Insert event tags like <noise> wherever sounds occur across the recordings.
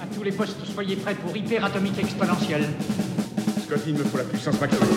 À tous les postes, soyez prêts pour hyperatomique exponentielle. Scott, il me faut la puissance maximale.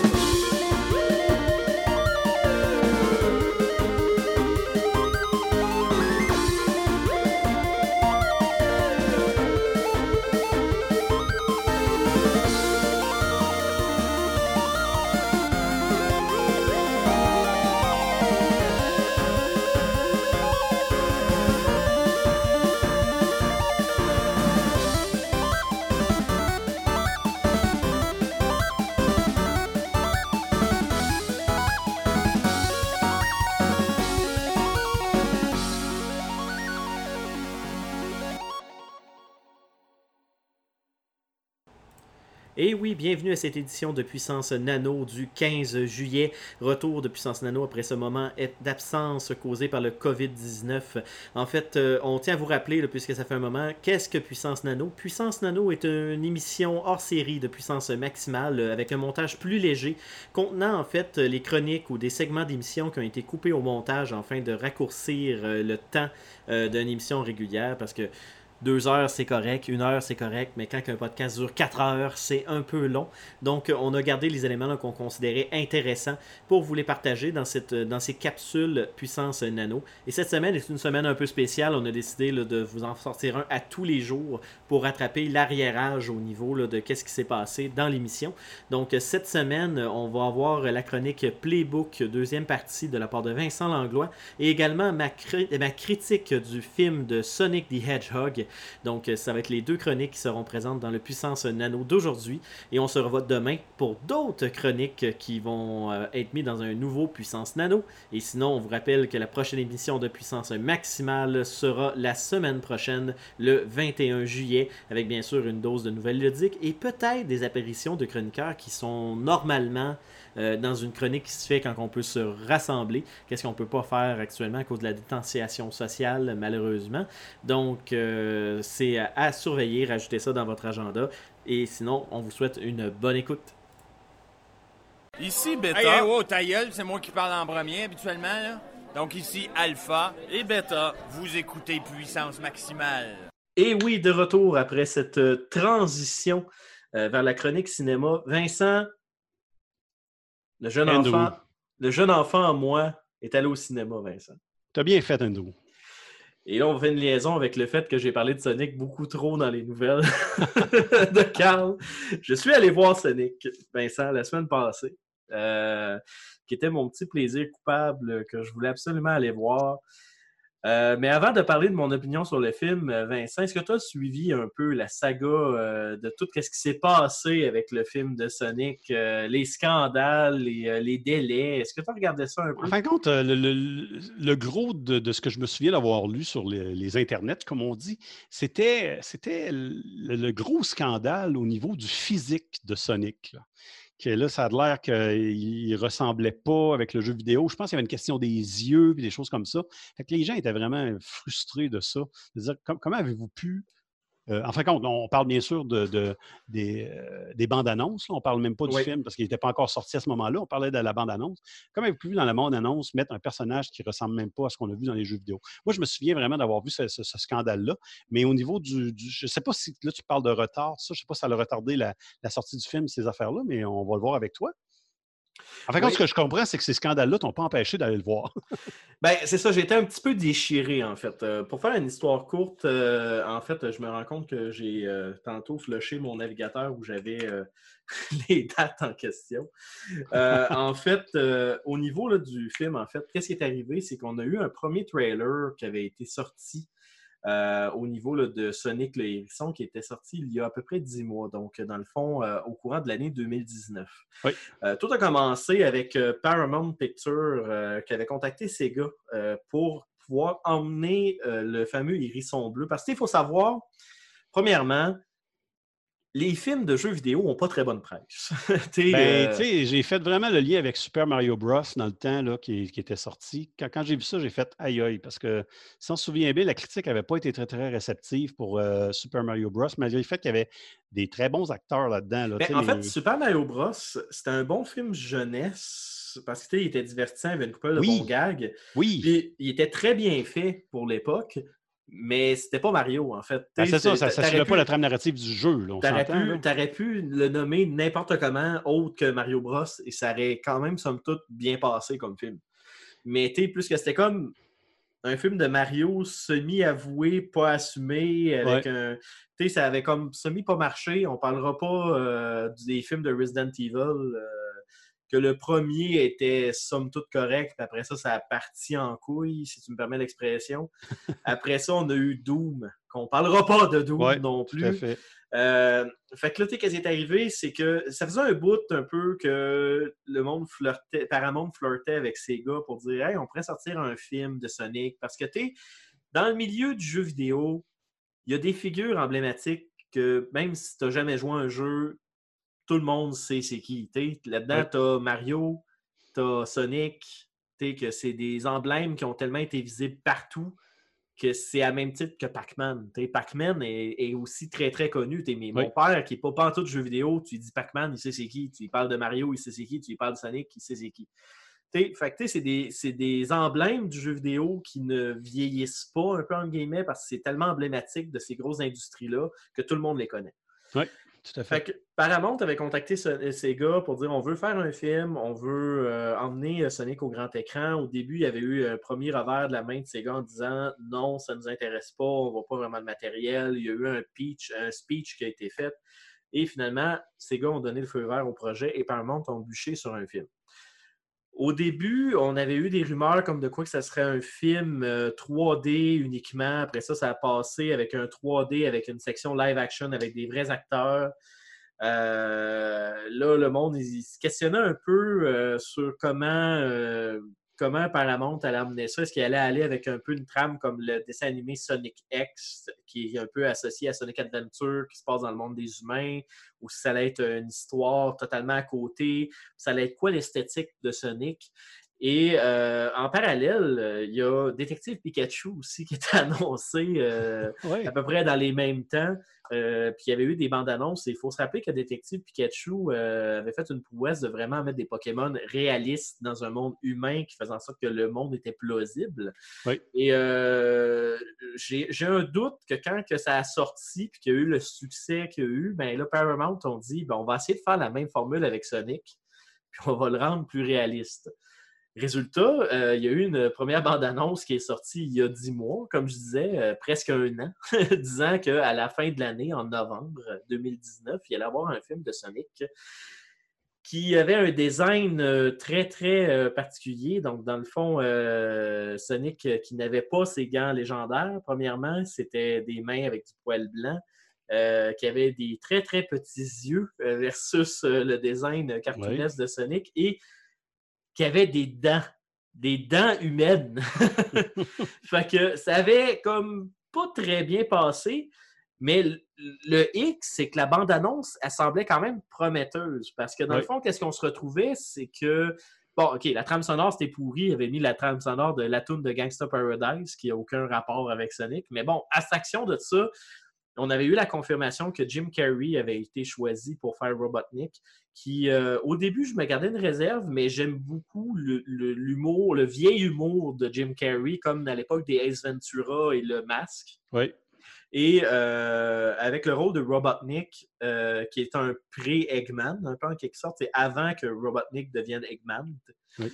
Oui, bienvenue à cette édition de Puissance Nano du 15 juillet. Retour de Puissance Nano après ce moment d'absence causé par le COVID-19. En fait, euh, on tient à vous rappeler, puisque ça fait un moment, qu'est-ce que Puissance Nano? Puissance Nano est une émission hors série de puissance maximale euh, avec un montage plus léger, contenant en fait les chroniques ou des segments d'émissions qui ont été coupés au montage afin de raccourcir euh, le temps euh, d'une émission régulière parce que deux heures, c'est correct. Une heure, c'est correct. Mais quand un podcast dure quatre heures, c'est un peu long. Donc, on a gardé les éléments qu'on considérait intéressants pour vous les partager dans, cette, dans ces capsules puissance nano. Et cette semaine est une semaine un peu spéciale. On a décidé de vous en sortir un à tous les jours pour rattraper l'arriérage au niveau de qu'est-ce qui s'est passé dans l'émission. Donc, cette semaine, on va avoir la chronique Playbook, deuxième partie de la part de Vincent Langlois, et également ma critique du film de Sonic the Hedgehog. Donc, euh, ça va être les deux chroniques qui seront présentes dans le Puissance Nano d'aujourd'hui. Et on se revoit demain pour d'autres chroniques qui vont euh, être mises dans un nouveau Puissance Nano. Et sinon, on vous rappelle que la prochaine émission de Puissance Maximale sera la semaine prochaine, le 21 juillet, avec bien sûr une dose de nouvelles ludiques et peut-être des apparitions de chroniqueurs qui sont normalement euh, dans une chronique qui se fait quand on peut se rassembler. Qu'est-ce qu'on peut pas faire actuellement à cause de la distanciation sociale, malheureusement. Donc, euh, c'est à, à surveiller. Rajoutez ça dans votre agenda. Et sinon, on vous souhaite une bonne écoute. Ici, Beta. Hey, hey, wow, ta gueule, c'est moi qui parle en premier habituellement, là. Donc ici, Alpha. Et Beta. Vous écoutez Puissance Maximale. Et oui, de retour après cette euh, transition euh, vers la chronique cinéma. Vincent, le jeune Andrew. enfant, le jeune enfant en moi est allé au cinéma, Vincent. T'as bien fait, Andrew. Et là, on fait une liaison avec le fait que j'ai parlé de Sonic beaucoup trop dans les nouvelles <laughs> de Carl. Je suis allé voir Sonic, Vincent, la semaine passée, euh, qui était mon petit plaisir coupable que je voulais absolument aller voir. Euh, mais avant de parler de mon opinion sur le film, euh, Vincent, est-ce que tu as suivi un peu la saga euh, de tout ce qui s'est passé avec le film de Sonic, euh, les scandales, les, les délais? Est-ce que tu as regardé ça un peu? En fin de compte, le, le- le gros de, de ce que je me souviens d'avoir lu sur les, les internets, comme on dit, c'était c'était le, le gros scandale au niveau du physique de Sonic. Là. Là, ça a l'air qu'il ne ressemblait pas avec le jeu vidéo. Je pense qu'il y avait une question des yeux et des choses comme ça. Fait que les gens étaient vraiment frustrés de ça. Comment avez-vous pu. Euh, en fin de compte, on parle bien sûr de, de- des, euh, des bandes annonces. là. On ne parle même pas du Oui. film parce qu'il n'était pas encore sorti à ce moment-là. On parlait de la bande annonce. Comment avez-vous pu, dans la bande-annonce, mettre un personnage qui ressemble même pas à ce qu'on a vu dans les jeux vidéo? Moi, je me souviens vraiment d'avoir vu ce, ce- ce scandale-là, mais au niveau du, du- Je ne sais pas si là, tu parles de retard, ça, je ne sais pas si ça a retardé la, la sortie du film, ces affaires-là, mais on va le voir avec toi. En fait, Oui. ce que je comprends, c'est que ces scandales-là t'ont pas empêché d'aller le voir. <laughs> Ben, c'est ça, j'ai été un petit peu déchiré, en fait. Euh, pour faire une histoire courte, euh, en fait, je me rends compte que j'ai euh, tantôt flushé mon navigateur où j'avais <laughs> les dates en question. En fait, au niveau là, du film, en fait, qu'est-ce qui est arrivé? C'est qu'on a eu un premier trailer qui avait été sorti euh, au niveau là, de Sonic le Hérisson qui était sorti il y a à peu près 10 mois, donc dans le fond, euh, au courant de l'année 2019. Oui. Euh, tout a commencé avec euh, Paramount Pictures euh, qui avait contacté Sega euh, pour pouvoir emmener euh, le fameux hérisson bleu. Parce qu'il faut savoir, premièrement, les films de jeux vidéo n'ont pas très bonne presse. <laughs> Ben, euh, j'ai fait vraiment le lien avec Super Mario Bros. dans le temps là, qui, qui était sorti. Quand, quand j'ai vu ça, j'ai fait aïe aïe, parce que si on se souvient bien, la critique n'avait pas été très, très réceptive pour euh, Super Mario Bros. Malgré le fait qu'il y avait des très bons acteurs là-dedans. Là, Ben, en fait, les- Super Mario Bros, c'était un bon film jeunesse parce qu'il était divertissant, il y avait une couple de Oui. bons gags. oui, Puis, il était très bien fait pour l'époque, mais c'était pas Mario, en fait. Ben, c'est ça, ça ne suivait pu- pas la trame narrative du jeu. T'aurais s'entend, pu, le nommer n'importe comment autre que Mario Bros et ça aurait quand même, somme toute, bien passé comme film. Mais tu sais, plus que c'était comme un film de Mario semi-avoué, pas assumé, avec un. Tu sais, ça avait comme semi pas marché. On parlera pas euh, des films de Resident Evil. euh, que le premier était somme toute correct, puis après ça, ça a parti en couille, si tu me permets l'expression. <laughs> Après ça, on a eu Doom, qu'on parlera pas de Doom Ouais, non Tout plus. à fait. Euh, fait que là, tu sais, qu'est-ce qui est arrivé, c'est que ça faisait un bout un peu que le monde flirtait, Paramount flirtait avec Sega pour dire Hey, on pourrait sortir un film de Sonic. Parce que tu sais, dans le milieu du jeu vidéo, il y a des figures emblématiques que même si tu n'as jamais joué à un jeu, tout le monde sait c'est qui. Là-dedans, tu as Mario, tu as Sonic, que c'est des emblèmes qui ont tellement été visibles partout que c'est à même titre que Pac-Man. Pac-Man est, est aussi très très connu. Mais Oui. Mon père, qui n'est pas pantoute de jeux vidéo, tu lui dis Pac-Man, il sait c'est qui. Tu lui parles de Mario, il sait c'est qui. Tu lui parles de Sonic, il sait c'est qui. Tu sais, fait que, c'est des, c'est des emblèmes du jeu vidéo qui ne vieillissent pas un peu en guillemets parce que c'est tellement emblématique de ces grosses industries-là que tout le monde les connaît. Tout à fait. Que Paramount avait contacté Ce- euh, Sega pour dire on veut faire un film, on veut euh, emmener euh, Sonic au grand écran. Au début, il y avait eu un premier revers de la main de Sega en disant non, ça ne nous intéresse pas, on ne voit pas vraiment de matériel. Il y a eu un, pitch, un speech qui a été fait. Et finalement, Sega ont donné le feu vert au projet et Paramount ont bûché sur un film. Au début, on avait eu des rumeurs comme de quoi que ça serait un film euh, 3D uniquement. Après ça, ça a passé avec un 3D avec une section live action avec des vrais acteurs. Euh, là, le monde il, se questionnait un peu euh, sur comment, euh, comment Paramount allait amener ça? Est-ce qu'il allait aller avec un peu une trame comme le dessin animé Sonic X, qui est un peu associé à Sonic Adventure, qui se passe dans le monde des humains, ou si ça allait être une histoire totalement à côté? Ça allait être quoi l'esthétique de Sonic? Et euh, en parallèle, il y a Détective Pikachu aussi qui était <laughs> annoncé euh, à peu près dans les mêmes temps. Euh, puis il y avait eu des bandes annonces. Il faut se rappeler que Détective Pikachu avait fait une prouesse de vraiment mettre des Pokémon réalistes dans un monde humain qui faisait en sorte que le monde était plausible. Oui. Et j'ai j'ai un doute que quand que ça a sorti puis qu'il y a eu le succès qu'il y a eu, ben là, Paramount ont dit ben, on va essayer de faire la même formule avec Sonic, puis on va le rendre plus réaliste. Résultat, euh, il y a eu une première bande-annonce qui est sortie il y a dix mois, comme je disais, euh, presque un an, <laughs> disant qu'à la fin de l'année, en novembre 2019, il allait y avoir un film de Sonic qui avait un design euh, très, très particulier. Donc, dans le fond, euh, Sonic qui n'avait pas ses gants légendaires, premièrement, c'était des mains avec du poil blanc. euh, qui avait des très très petits yeux euh, versus euh, le design cartoonesque de Sonic et qui avait des dents, des dents humaines. <laughs> fait que ça avait comme pas très bien passé, mais le, X, c'est que la bande-annonce, elle semblait quand même prometteuse. Parce que dans le fond, qu'est-ce qu'on se retrouvait, c'est que. Bon, OK, la trame sonore, c'était pourri. Il avait mis la trame sonore de la tune de Gangsta Paradise, qui n'a aucun rapport avec Sonic. Mais bon, abstraction de ça, on avait eu la confirmation que Jim Carrey avait été choisi pour faire Robotnik, qui, euh, au début, je me gardais une réserve, mais j'aime beaucoup le- le- l'humour, le, vieil humour de Jim Carrey, comme à l'époque des Ace Ventura et Le Masque. Oui. Et euh, avec le rôle de Robotnik, euh, qui est un pré-Eggman, un peu en quelque sorte, c'est avant que Robotnik devienne Eggman. Oui.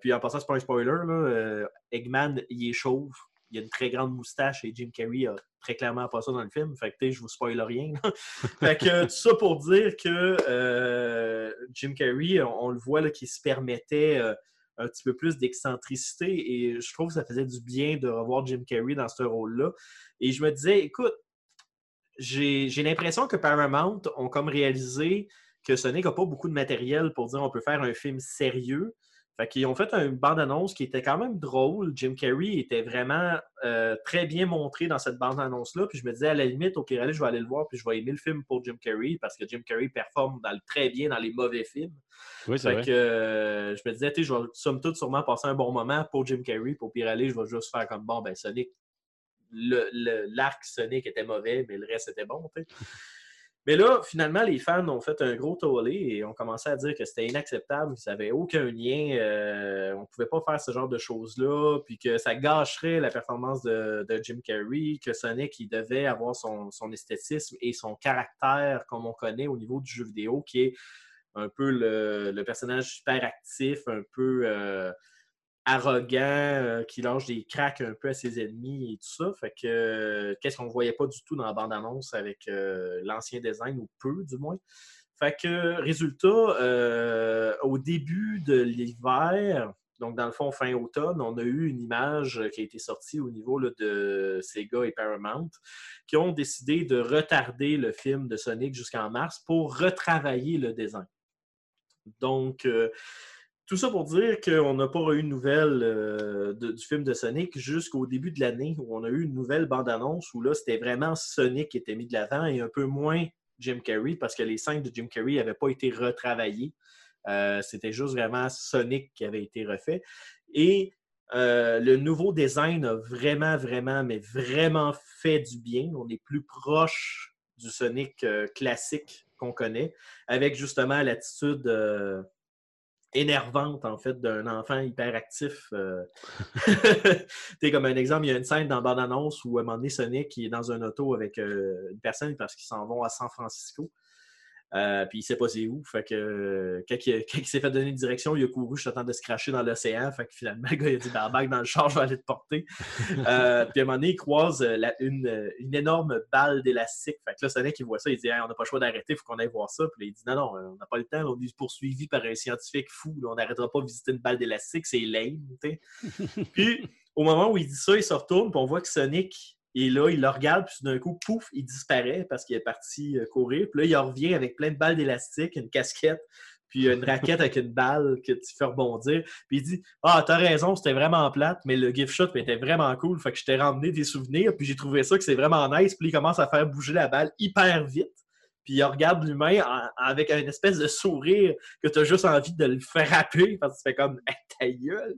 Puis en passant, c'est pas un spoiler, là, Eggman, il est chauve, il a une très grande moustache et Jim Carrey a très clairement pas ça dans le film. Fait que tu sais, je vous spoil rien. <laughs> fait que tout ça pour dire que euh, Jim Carrey, on, on le voit là, qu'il se permettait euh, un petit peu plus d'excentricité et je trouve que ça faisait du bien de revoir Jim Carrey dans ce rôle-là. Et je me disais, écoute, j'ai j'ai l'impression que Paramount ont comme réalisé que Sonic n'a pas beaucoup de matériel pour dire on peut faire un film sérieux. Fait qu'ils ont fait une bande-annonce qui était quand même drôle. Jim Carrey était vraiment euh, très bien montré dans cette bande-annonce-là. Puis je me disais, à la limite, au pire, allez, je vais aller le voir, puis je vais aimer le film pour Jim Carrey, parce que Jim Carrey performe dans le- très bien dans les mauvais films. Oui, c'est Fait vrai. que euh, je me disais, tu sais, je vais somme toute sûrement passer un bon moment pour Jim Carrey. Pour pire aller, je vais juste faire comme bon, ben Sonic, le- le- l'arc Sonic était mauvais, mais le reste était bon. tu sais. <laughs> Mais là, finalement, les fans ont fait un gros tollé et ont commencé à dire que c'était inacceptable, que ça n'avait aucun lien, euh, on ne pouvait pas faire ce genre de choses-là, puis que ça gâcherait la performance de, Jim Carrey, que Sonic, il devait avoir son, esthétisme et son caractère, comme on connaît au niveau du jeu vidéo, qui est un peu le, personnage super actif, un peu... Euh, arrogant, euh, qui lâche des cracks un peu à ses ennemis et tout ça. Fait que euh, qu'est-ce qu'on voyait pas du tout dans la bande-annonce avec euh, l'ancien design, ou peu du moins. Fait que résultat, au début de l'hiver, donc dans le fond fin automne, on a eu une image qui a été sortie au niveau de Sega et Paramount qui ont décidé de retarder le film de Sonic jusqu'en mars pour retravailler le design. Donc, tout ça pour dire qu'on n'a pas eu de nouvelles euh, du film de Sonic jusqu'au début de l'année où on a eu une nouvelle bande-annonce où là, c'était vraiment Sonic qui était mis de l'avant et un peu moins Jim Carrey parce que les scènes de Jim Carrey n'avaient pas été retravaillées. Euh, c'était juste vraiment Sonic qui avait été refait. Et euh, le nouveau design a vraiment, vraiment, mais vraiment fait du bien. On est plus proche du Sonic classique qu'on connaît, avec justement l'attitude énervante, en fait, d'un enfant hyperactif. Euh... <laughs> comme un exemple, il y a une scène dans bande-annonce où, à un moment donné, Sonic est dans un auto avec euh, une personne parce qu'ils s'en vont à San Francisco. Euh, puis il sait pas c'est où. Fait que euh, quand, il, <laughs> s'est fait donner une direction, il a couru juste temps de se cracher dans l'océan. Fait que finalement, <laughs> le gars il a dit Barbac dans le char, <laughs> je vais aller te porter. Euh, puis à un moment donné, il croise une, énorme balle d'élastique. Fait que là, Sonic il voit ça, il dit On n'a pas le choix d'arrêter, il faut qu'on aille voir ça. Puis il dit Non, non, on n'a pas le temps, on est poursuivi par un scientifique fou. on n'arrêtera pas de visiter une balle d'élastique, c'est lame. puis au moment où il dit ça, il se retourne, puis on voit que Sonic et là, il le regarde, puis d'un coup, pouf, il disparaît parce qu'il est parti euh, courir. Puis là, il revient avec plein de balles d'élastique, une casquette, puis une raquette avec une balle que tu fais rebondir. Puis il dit Ah, t'as raison, c'était vraiment plate, mais le gift shot était vraiment cool. Fait que je t'ai ramené des souvenirs, puis j'ai trouvé ça que c'est vraiment nice. Puis il commence à faire bouger la balle hyper vite. Puis il regarde l'humain avec un espèce de sourire que tu as juste envie de le frapper parce que tu fais comme ta gueule.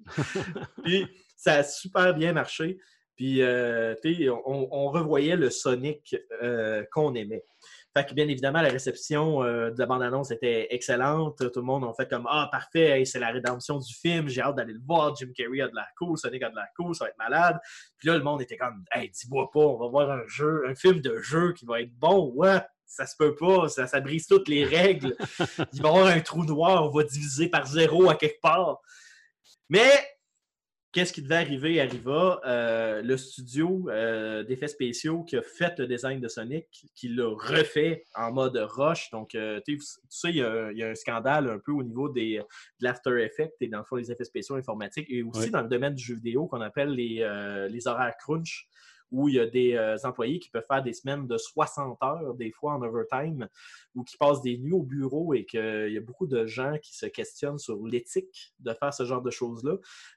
puis ça a super bien marché. Puis, euh, on, revoyait le Sonic euh, qu'on aimait. Fait que, bien évidemment, la réception euh, de la bande-annonce était excellente. Tout le monde a fait comme Ah, parfait, c'est la rédemption du film, j'ai hâte d'aller le voir. Jim Carrey a de la cool, Sonic a de la cool, ça va être malade. Puis là, le monde était comme Hey, dis-moi pas, on va voir un jeu, un film de jeu qui va être bon. Ouais, ça se peut pas, ça, ça brise toutes les règles. Il va y avoir un trou noir, on va diviser par zéro à quelque part. Mais Qu'est-ce qui devait arriver arriva. Euh, le studio euh, d'effets spéciaux qui a fait le design de Sonic, qui l'a refait en mode rush. Donc, euh, tu sais, il y, a, un scandale un peu au niveau des, de l'After Effects et dans le fond des effets spéciaux informatiques et aussi dans le domaine du jeu vidéo qu'on appelle les, les horaires crunch où il y a des euh, employés qui peuvent faire des semaines de 60 heures, des fois en overtime, ou qui passent des nuits au bureau et qu'il y a beaucoup de gens qui se questionnent sur l'éthique de faire ce genre de choses-là.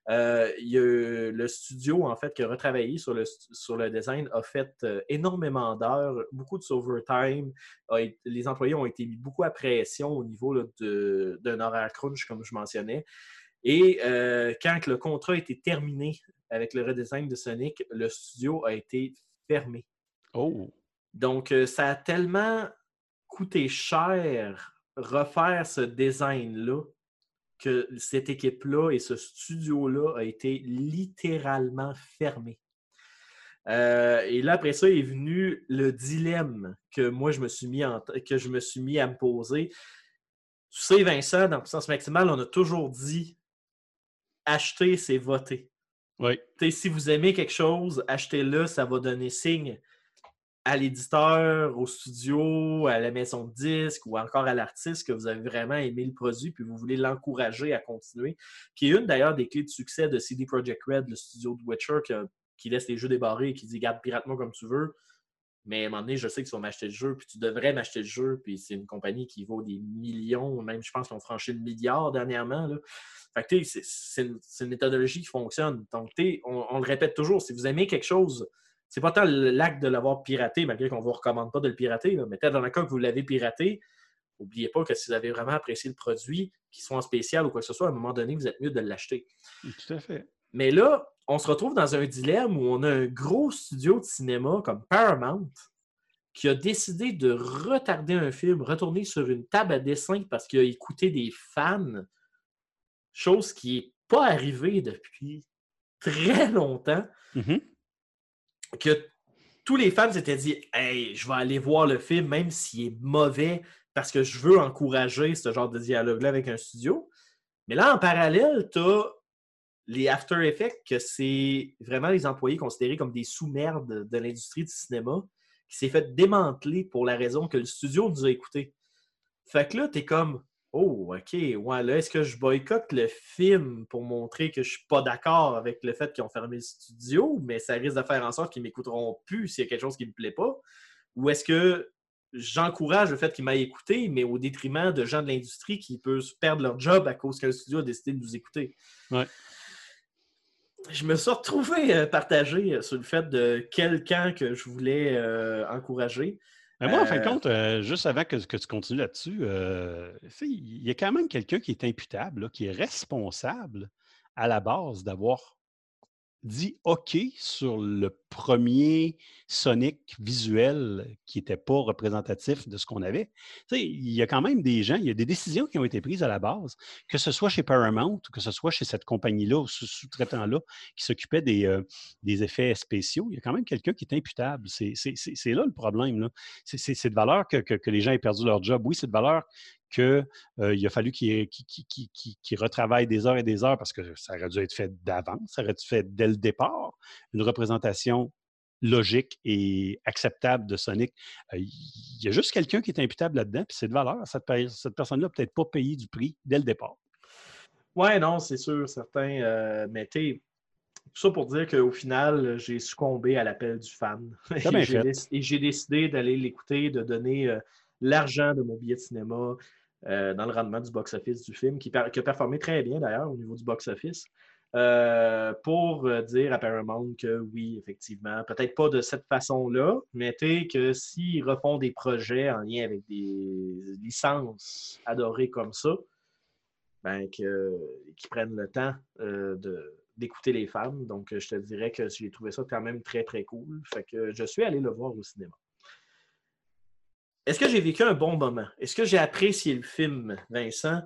Euh, il y a le studio, en fait, qui a retravaillé sur le, sur le design, a fait euh, énormément d'heures, beaucoup de overtime. les employés ont été mis beaucoup à pression au niveau d'un horaire crunch, comme je mentionnais. Et quand le contrat été terminé avec le redesign de Sonic, le studio a été fermé. Oh! Donc, euh, ça a tellement coûté cher refaire ce design-là que cette équipe-là et ce studio-là a été littéralement fermé. Euh, et là, après ça, est venu le dilemme que moi, je me suis mis, que je me, suis mis à me poser. Tu sais, Vincent, dans Puissance Maximale, on a toujours dit acheter, c'est voter. Oui. si vous aimez quelque chose, achetez-le, ça va donner signe à l'éditeur, au studio, à la maison de disque ou encore à l'artiste que vous avez vraiment aimé le produit puis vous voulez l'encourager à continuer. Qui est une d'ailleurs des clés de succès de CD Projekt Red, le studio de Witcher, qui, laisse les jeux débarrés et qui dit garde pirate-moi comme tu veux. Mais à un moment donné, je sais que tu vas m'acheter le jeu, puis tu devrais m'acheter le jeu, puis c'est une compagnie qui vaut des millions, même je pense qu'ils ont franchi le milliard dernièrement. Là. Fait que c'est une, une, méthodologie qui fonctionne. Donc, on, on le répète toujours, si vous aimez quelque chose, c'est pas tant l'acte de l'avoir piraté, malgré qu'on ne vous recommande pas de le pirater, mais peut-être dans le cas que vous l'avez piraté, n'oubliez pas que si vous avez vraiment apprécié le produit, qu'il soit en spécial ou quoi que ce soit, à un moment donné, vous êtes mieux de l'acheter. Tout à fait. Mais là, on se retrouve dans un dilemme où on a un gros studio de cinéma comme Paramount qui a décidé de retarder un film, retourner sur une table à dessin parce qu'il a écouté des fans, chose qui n'est pas arrivée depuis très longtemps, Mhm. que tous les fans s'étaient dit Hey, je vais aller voir le film, même s'il est mauvais, parce que je veux encourager ce genre de dialogue-là avec un studio. Mais là, en parallèle, tu as les After Effects, que c'est vraiment les employés considérés comme des sous-merdes de l'industrie du cinéma, qui s'est fait démanteler pour la raison que le studio nous a écoutés. Fait que là, tu es comme Oh, OK, ouais, là, est-ce que je boycotte le film pour montrer que je suis pas d'accord avec le fait qu'ils ont fermé le studio, mais ça risque de faire en sorte qu'ils m'écouteront plus s'il y a quelque chose qui me plaît pas? Ou est-ce que j'encourage le fait qu'ils m'aient écouté, mais au détriment de gens de l'industrie qui peuvent perdre leur job à cause qu'un studio a décidé de nous écouter? Je me suis retrouvé euh, partagé euh, sur le fait de quel camp que je voulais euh, encourager. Mais moi, en fin de compte, euh, juste avant que, que tu continues là-dessus, euh, il y a quand même quelqu'un qui est imputable, là, qui est responsable à la base d'avoir dit OK sur le premier Sonic visuel qui n'était pas représentatif de ce qu'on avait. Il y a quand même des gens, il y a des décisions qui ont été prises à la base, que ce soit chez Paramount ou que ce soit chez cette compagnie-là ou ce sous-traitant-là qui s'occupait des, euh, des effets spéciaux. Il y a quand même quelqu'un qui est imputable. C'est là le problème. C'est- de valeur que, que- que les gens aient perdu leur job. Oui, c'est de valeur qu'il a fallu qu'ils retravaillent des heures et des heures parce que ça aurait dû être fait d'avance, ça aurait dû être fait dès le départ. Une représentation logique et acceptable de Sonic. Euh, Il y a juste quelqu'un qui est imputable là-dedans, puis c'est de valeur. Cette, pe- cette personne-là n'a peut-être pas payé du prix dès le départ. Ouais, non, c'est sûr, certain. euh, mais tu tout ça pour dire qu'au final, j'ai succombé à l'appel du fan. <laughs> Et j'ai Et décidé d'aller l'écouter, de donner euh, l'argent de mon billet de cinéma euh, dans le rendement du box-office du film, qui, a performé très bien d'ailleurs au niveau du box-office, euh, pour euh, dire à Paramount que oui, effectivement, peut-être pas de cette façon-là, mais que s'ils refont des projets en lien avec des licences adorées comme ça, ben, qu'ils prennent le temps de- d'écouter les fans. Donc, je te dirais que j'ai trouvé ça quand même très, très cool. Fait que je suis allé le voir au cinéma. Est-ce que j'ai vécu un bon moment? Est-ce que j'ai apprécié le film, Vincent?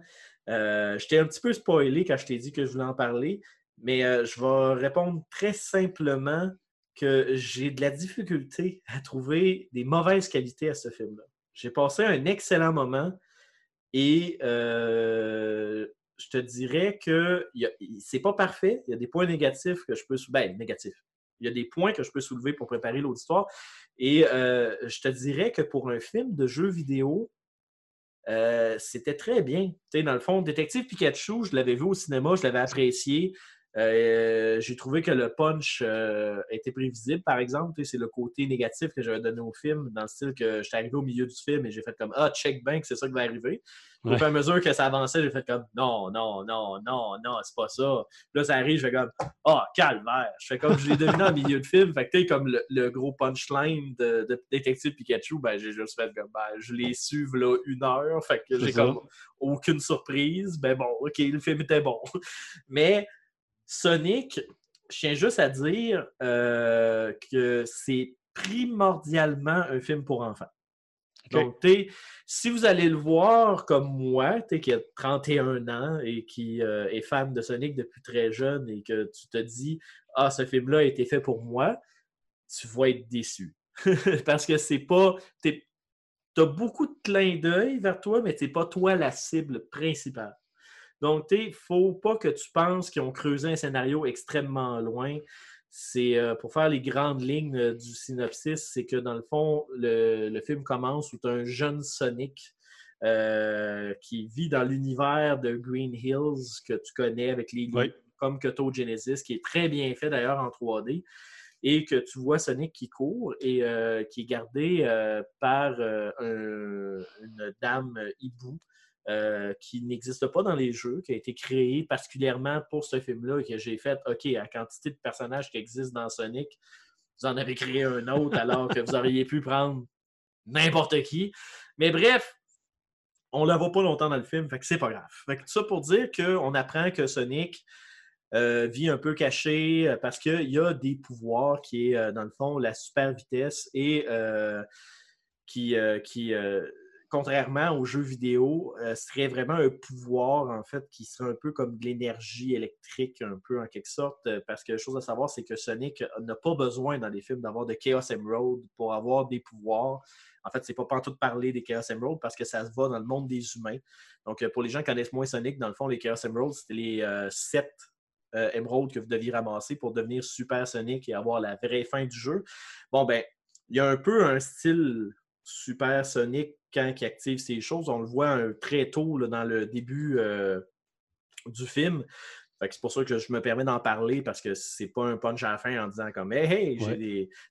Euh, je t'ai un petit peu spoilé quand je t'ai dit que je voulais en parler, mais euh, je vais répondre très simplement que j'ai de la difficulté à trouver des mauvaises qualités à ce film-là. J'ai passé un excellent moment et euh, je te dirais que c'est pas parfait. Il y a des points négatifs que je peux ben, négatifs. Il y a des points que je peux soulever pour préparer l'auditoire. Et euh, je te dirais que pour un film de jeu vidéo, euh, c'était très bien. Dans le fond, Détective Pikachu, je l'avais vu au cinéma, je l'avais apprécié. Euh, j'ai trouvé que le punch euh, était prévisible, par exemple. C'est le côté négatif que j'avais donné au film, dans le style que j'étais arrivé au milieu du film et j'ai fait comme Ah, check bank, c'est ça qui va arriver. Au fur et à mesure que ça avançait, j'ai fait comme Non, non, non, non, non, c'est pas ça. Puis là, ça arrive, je fais comme Ah, calvaire. Je fais comme je l'ai deviné en milieu de film. Fait que tu sais, comme le, le gros punchline de, de Détective Pikachu, ben j'ai juste fait comme ben, je l'ai su là une heure. Fait que j'ai comme aucune surprise. Ben bon, ok, le film était bon. <laughs> Mais Sonic, je tiens juste à dire euh, que c'est primordialement un film pour enfants. OK. Donc, si vous allez le voir comme moi, qui a 31 ans et qui euh, est fan de Sonic depuis très jeune et que tu te dis Ah, ce film-là a été fait pour moi, tu vas être déçu. <laughs> Parce que c'est pas. Tu as beaucoup de clins d'œil vers toi, mais tu n'es pas toi la cible principale. Donc, il ne faut pas que tu penses qu'ils ont creusé un scénario extrêmement loin. C'est euh, pour faire les grandes lignes euh, du synopsis, c'est que dans le fond, le, le film commence où tu as un jeune Sonic euh, qui vit dans l'univers de Green Hills que tu connais avec les Oui. comme Koto Genesis, qui est très bien fait d'ailleurs en 3D, et que tu vois Sonic qui court et euh, qui est gardé euh, par un- une dame hibou euh, qui n'existe pas dans les jeux, qui a été créée particulièrement pour ce film-là et que j'ai fait, OK, la quantité de personnages qui existent dans Sonic, vous en avez créé un autre alors que vous auriez pu prendre n'importe qui. Mais bref, on la voit pas longtemps dans le film, c'est pas grave. Fait que tout ça pour dire qu'on apprend que Sonic euh, vit un peu caché euh, parce qu'il y a des pouvoirs qui est, dans le fond, la super vitesse et qui, qui contrairement aux jeux vidéo, serait vraiment un pouvoir, en fait, qui serait un peu comme de l'énergie électrique, un peu en quelque sorte. Parce que la chose à savoir, c'est que Sonic n'a pas besoin dans les films d'avoir de Chaos Emerald pour avoir des pouvoirs. En fait, c'est pas tout parler des Chaos Emerald parce que ça se va dans le monde des humains. Donc, pour les gens qui connaissent moins Sonic, dans le fond, les Chaos Emerald, c'était les sept euh, que vous deviez ramasser pour devenir Super Sonic et avoir la vraie fin du jeu. Bon, ben, il y a un peu un style Super Sonic quand il active ces choses. On le voit très tôt dans le début euh, du film. C'est pour ça que je me permets d'en parler parce que c'est pas un punch à la fin en disant comme Hey, hey, j'ai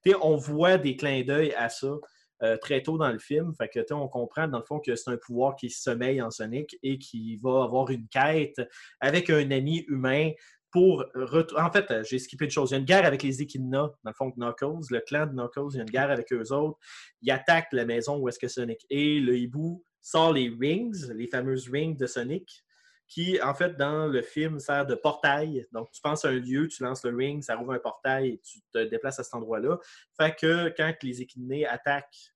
des. on voit des clins d'œil à ça. Euh, très tôt dans le film. Fait que, on comprend dans le fond que c'est un pouvoir qui sommeille en Sonic et qui va avoir une quête avec un ami humain pour En fait, euh, j'ai skippé une chose. Il y a une guerre avec les Echidna, dans le fond, de Knuckles, le clan de Knuckles. Il y a une guerre avec eux autres. Ils attaquent la maison où est-ce que Sonic est. Le hibou sort les rings, les fameuses rings de Sonic, qui, en fait, dans le film, sert de portail. Donc, tu penses à un lieu, tu lances le ring, ça ouvre un portail tu te déplaces à cet endroit-là. Fait que quand les Echidnés attaquent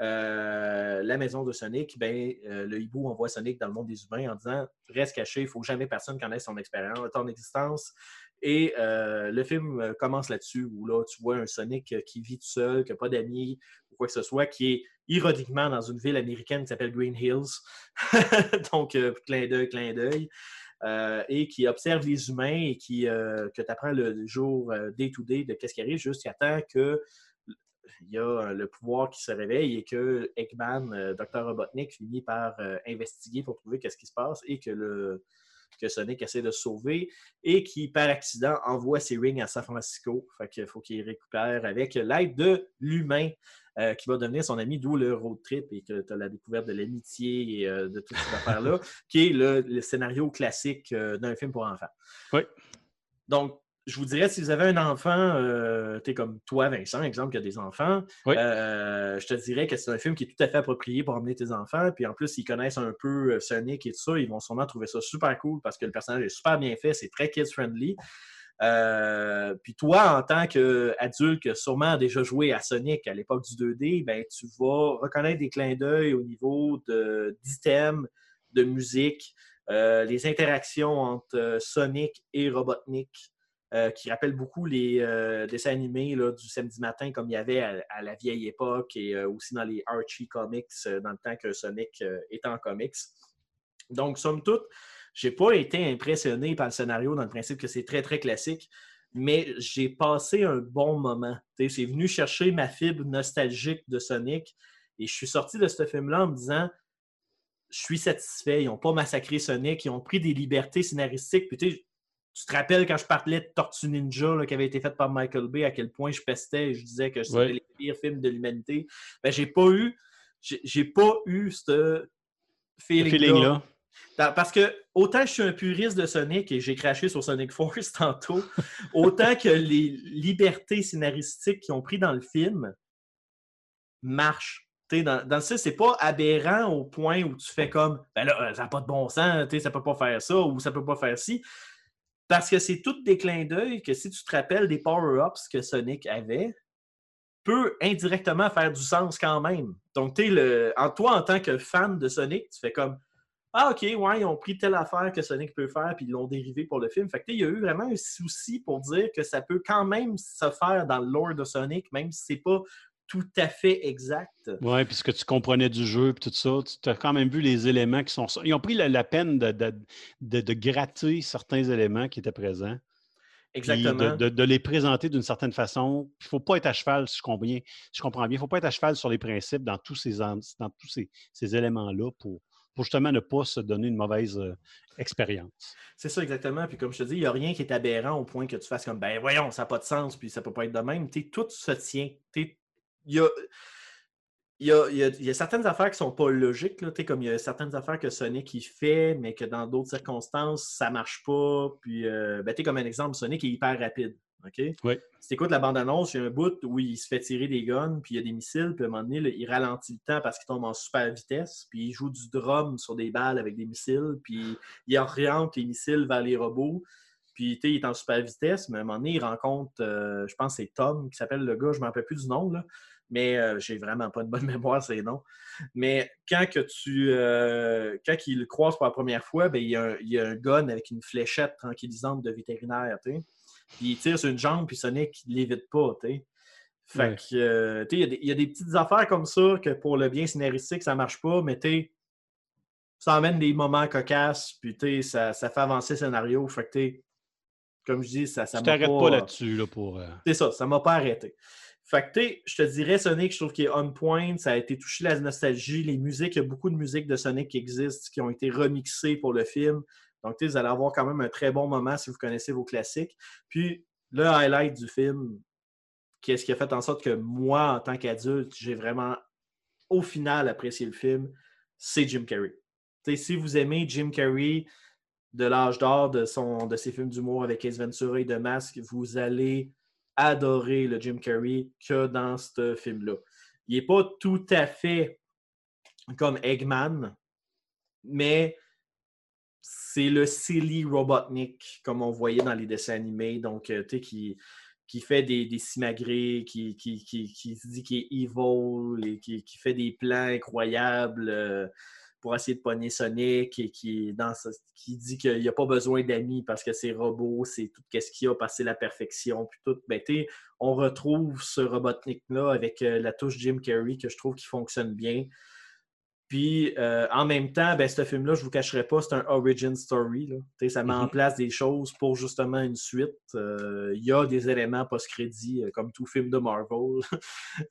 euh, la maison de Sonic, ben, euh, le hibou envoie Sonic dans le monde des humains en disant Reste caché, il ne faut jamais personne connaisse son expérience, ton existence. Et euh, le film commence là-dessus, où là, tu vois un Sonic qui vit tout seul, qui n'a pas d'amis ou quoi que ce soit, qui est ironiquement dans une ville américaine qui s'appelle Green Hills. <laughs> Donc, clin d'œil, clin d'œil. et qui observe les humains et qui, que tu apprends le jour day-to-day de qu'est-ce qui arrive jusqu'à temps que il y a euh, le pouvoir qui se réveille et que Eggman, euh, Dr. Robotnik, finit par euh, investiguer pour trouver qu'est-ce qui se passe et que le que Sonic essaie de sauver et qui, par accident, envoie ses rings à San Francisco. Fait qu'il faut qu'il récupère avec l'aide de l'humain qui va devenir son ami, d'où le road trip et que tu as la découverte de l'amitié et de toutes ces affaires-là, <laughs> qui est le, le scénario classique d'un film pour enfants. Oui. Donc, je vous dirais, si vous avez un enfant, euh, tu es comme toi, Vincent, exemple, qui a des enfants, euh, je te dirais que c'est un film qui est tout à fait approprié pour emmener tes enfants. Puis en plus, ils connaissent un peu euh, Sonic et tout ça, ils vont sûrement trouver ça super cool parce que le personnage est super bien fait, c'est très kids-friendly. puis toi, en tant qu'adulte qui a sûrement déjà joué à Sonic à l'époque du 2D, ben, tu vas reconnaître des clins d'œil au niveau d'items, de, musique, les interactions entre Sonic et Robotnik. Euh, qui rappelle beaucoup les euh, dessins animés du samedi matin comme il y avait à, la vieille époque et euh, aussi dans les Archie Comics dans le temps que Sonic était en comics. Donc, somme toute, j'ai pas été impressionné par le scénario dans le principe que c'est très, très classique, mais j'ai passé un bon moment. C'est venu chercher ma fibre nostalgique de Sonic et je suis sorti de ce film-là en me disant je suis satisfait. Ils n'ont pas massacré Sonic, ils ont pris des libertés scénaristiques. Puis, tu te rappelles quand je parlais de Tortue Ninja qui avait été faite par Michael Bay, à quel point je pestais et je disais que c'était les pires films de l'humanité. Ben, j'ai pas eu j'ai pas eu ce feeling-là. Parce que autant je suis un puriste de Sonic et j'ai craché sur Sonic Force <laughs> tantôt, autant que les libertés scénaristiques qu'ils ont pris dans le film marchent. dans, dans ce c'est pas aberrant au point où tu fais comme ben là, ça n'a pas de bon sens, ça peut pas faire ça ou ça peut pas faire ci. Parce que c'est tout des clins d'œil que si tu te rappelles des power-ups que Sonic avait, peut indirectement faire du sens quand même. Donc, tu le, en toi, en tant que fan de Sonic, tu fais comme Ah, ok, ouais, ils ont pris telle affaire que Sonic peut faire, puis ils l'ont dérivé pour le film. Fait que, il y a eu vraiment un souci pour dire que ça peut quand même se faire dans le lore de Sonic, même si c'est pas tout à fait exact. Oui, puisque tu comprenais du jeu et tout ça, tu as quand même vu les éléments qui sont. Ils ont pris la, peine de, de, gratter certains éléments qui étaient présents. Exactement. De, les présenter d'une certaine façon. Il ne faut pas être à cheval, si je comprends bien. Je comprends bien. Il ne faut pas être à cheval sur les principes dans tous ces, dans tous ces, ces éléments-là pour, pour justement ne pas se donner une mauvaise euh, expérience. C'est ça, exactement. Puis comme je te dis, il n'y a rien qui est aberrant au point que tu fasses comme, ben voyons, ça n'a pas de sens, puis ça ne peut pas être de même. tout se tient il y a, certaines affaires qui ne sont pas logiques, là, comme il y a certaines affaires que Sonic il fait, mais que dans d'autres circonstances, ça ne marche pas. Puis, euh, ben, comme un exemple, Sonic est hyper rapide. OK? Oui. Si tu écoutes la bande-annonce, il y a un bout où il se fait tirer des guns, puis il y a des missiles, puis à un moment donné, il ralentit le temps parce qu'il tombe en super vitesse, puis il joue du drum sur des balles avec des missiles, puis il oriente les missiles vers les robots. Puis, il est en super vitesse, mais à un moment donné, il rencontre, euh, je pense c'est Tom qui s'appelle le gars, je ne me rappelle plus du nom, là. Mais euh, j'ai vraiment pas de bonne <laughs> mémoire, ces noms. Mais quand que tu euh, quand il le croise pour la première fois, ben, il, y a un, il y a un gun avec une fléchette tranquillisante de vétérinaire. tu sais. Puis il tire sur une jambe, puis Sonic ne l'évite pas. tu sais. Fait Ouais. que, euh, tu sais, il y a des- il y, a des petites affaires comme ça que pour le bien scénaristique, ça marche pas, mais tu sais, ça amène des moments cocasses, puis tu sais, ça, ça fait avancer le scénario. Fait que, tu sais, comme je dis, ça, ça Tu m'a t'arrêtes pas là-dessus là, pour. euh, c'est ça, ça m'a pas arrêté. Fait que, tu je te dirais, Sonic, je trouve qu'il est on point. Ça a été touché la nostalgie. Les musiques, il y a beaucoup de musiques de Sonic qui existent, qui ont été remixées pour le film. Donc, tu vous allez avoir quand même un très bon moment si vous connaissez vos classiques. Puis, le highlight du film, qu'est-ce qui a fait en sorte que moi, en tant qu'adulte, j'ai vraiment, au final, apprécié le film, c'est Jim Carrey. Tu sais, si vous aimez Jim Carrey de l'âge d'or de, son, de ses films d'humour avec Ace Ventura et de Masque, vous allez adorer le Jim Carrey que dans ce film-là. Il n'est pas tout à fait comme Eggman, mais c'est le silly Robotnik, comme on voyait dans les dessins animés, donc, euh, tu qui, fait des, des simagrées, qui, qui, qui, se dit qu'il est evil, qui fait des plans incroyables euh, pour essayer de pogner Sonic, et qui, dit qu'il n'y a pas besoin d'amis parce que c'est robot, c'est tout ce qu'il y a, parce c'est la perfection, puis tout. Ben, on retrouve ce Robotnik-là avec euh, la touche Jim Carrey que je trouve qui fonctionne bien. Puis euh, en même temps, ben, ce film-là, je ne vous cacherai pas, c'est un origin story. là. Ça met en Mhm. place des choses pour justement une suite. Euh, Il y a des éléments post-crédit, euh, comme tout film de Marvel. <laughs>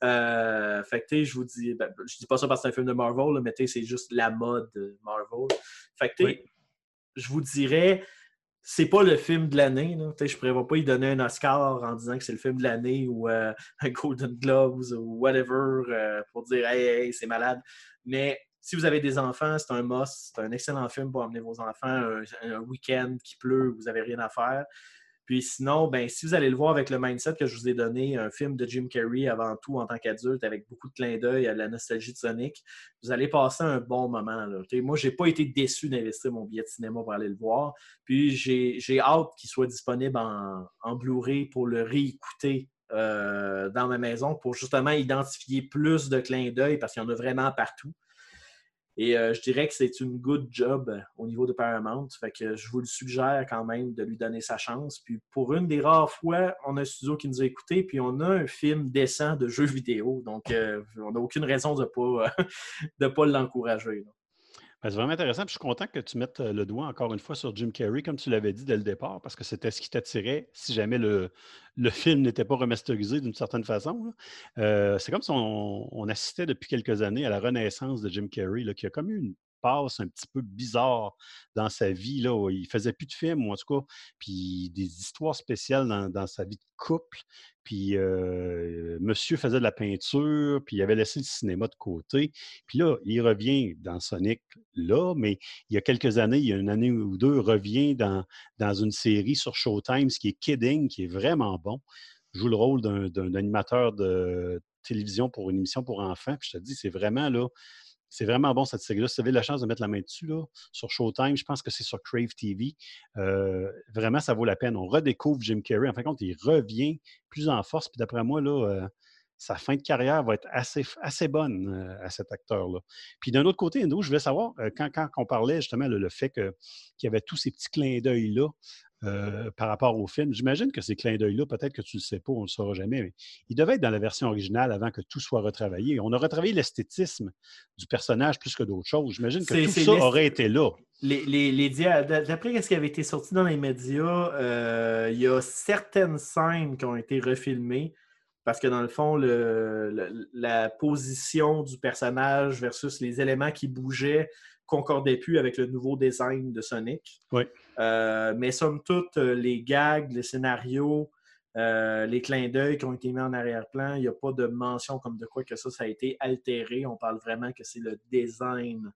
Euh, fait que je vous dis, ben, je dis pas ça parce que c'est un film de Marvel, là, mais c'est juste la mode Marvel. Fait que Oui. je vous dirais, c'est pas le film de l'année. Je ne prévois pas y donner un Oscar en disant que c'est le film de l'année ou <laughs> un Golden Globes ou whatever pour dire hey, hey, c'est malade. Mais si vous avez des enfants, c'est un must. C'est un excellent film pour emmener vos enfants un, week-end qui pleut, vous n'avez rien à faire. Puis sinon, ben, si vous allez le voir avec le mindset que je vous ai donné, un film de Jim Carrey avant tout en tant qu'adulte, avec beaucoup de clins d'œil à la nostalgie de Sonic, vous allez passer un bon moment. Là. Moi, je n'ai pas été déçu d'investir mon billet de cinéma pour aller le voir. Puis j'ai hâte qu'il soit disponible en, en Blu-ray pour le réécouter euh, dans ma maison pour justement identifier plus de clins d'œil parce qu'il y en a vraiment partout. Et euh, je dirais que c'est une good job euh, au niveau de Paramount. Fait que je vous le suggère quand même de lui donner sa chance. Puis pour une des rares fois, on a un studio qui nous a écoutés, puis on a un film décent de jeux vidéo. Donc euh, on n'a aucune raison de ne pas, <laughs> de pas l'encourager. Ben, c'est vraiment intéressant. Je suis content que tu mettes le doigt encore une fois sur Jim Carrey, comme tu l'avais dit dès le départ, parce que c'était ce qui t'attirait si jamais le, le film n'était pas remasterisé d'une certaine façon. c'est comme si on, assistait depuis quelques années à la renaissance de Jim Carrey, là, qui a comme une passe un petit peu bizarre dans sa vie. Là, il faisait plus de films, en tout cas, puis des histoires spéciales dans, sa vie de couple. Puis monsieur faisait de la peinture, puis il avait laissé le cinéma de côté. Puis là, il revient dans Sonic, là, mais il y a quelques années, il y a une année ou deux, revient dans, dans une série sur Showtime, ce qui est Kidding, qui est vraiment bon. Joue le rôle d'un animateur de télévision pour une émission pour enfants. Puis je te dis, c'est vraiment là, c'est vraiment bon cette série-là. Si vous avez la chance de mettre la main dessus, là, sur Showtime, je pense que c'est sur Crave TV. euh, vraiment, ça vaut la peine. On redécouvre Jim Carrey. En fin de compte, il revient plus en force. Puis d'après moi, là, euh, sa fin de carrière va être assez, bonne euh, à cet acteur-là. Puis d'un autre côté, Endo, je voulais savoir, quand, quand on parlait justement le, le fait qu'il y avait tous ces petits clins d'œil-là euh, par rapport au film, j'imagine que ces clins d'œil-là, peut-être que tu ne le sais pas, on ne le saura jamais, mais ils devaient être dans la version originale avant que tout soit retravaillé. On a retravaillé l'esthétisme du personnage plus que d'autres choses. J'imagine que tout ça aurait été là. Les, les, D'après ce qui avait été sorti dans les médias, euh, il y a certaines scènes qui ont été refilmées parce que dans le fond, le- le- la position du personnage versus les éléments qui bougeaient concordait plus avec le nouveau design de Sonic. Oui. Euh, mais somme toute, euh, les gags, les scénarios, euh, les clins d'œil qui ont été mis en arrière-plan, il n'y a pas de mention comme de quoi que ça, ça a été altéré. On parle vraiment que c'est le design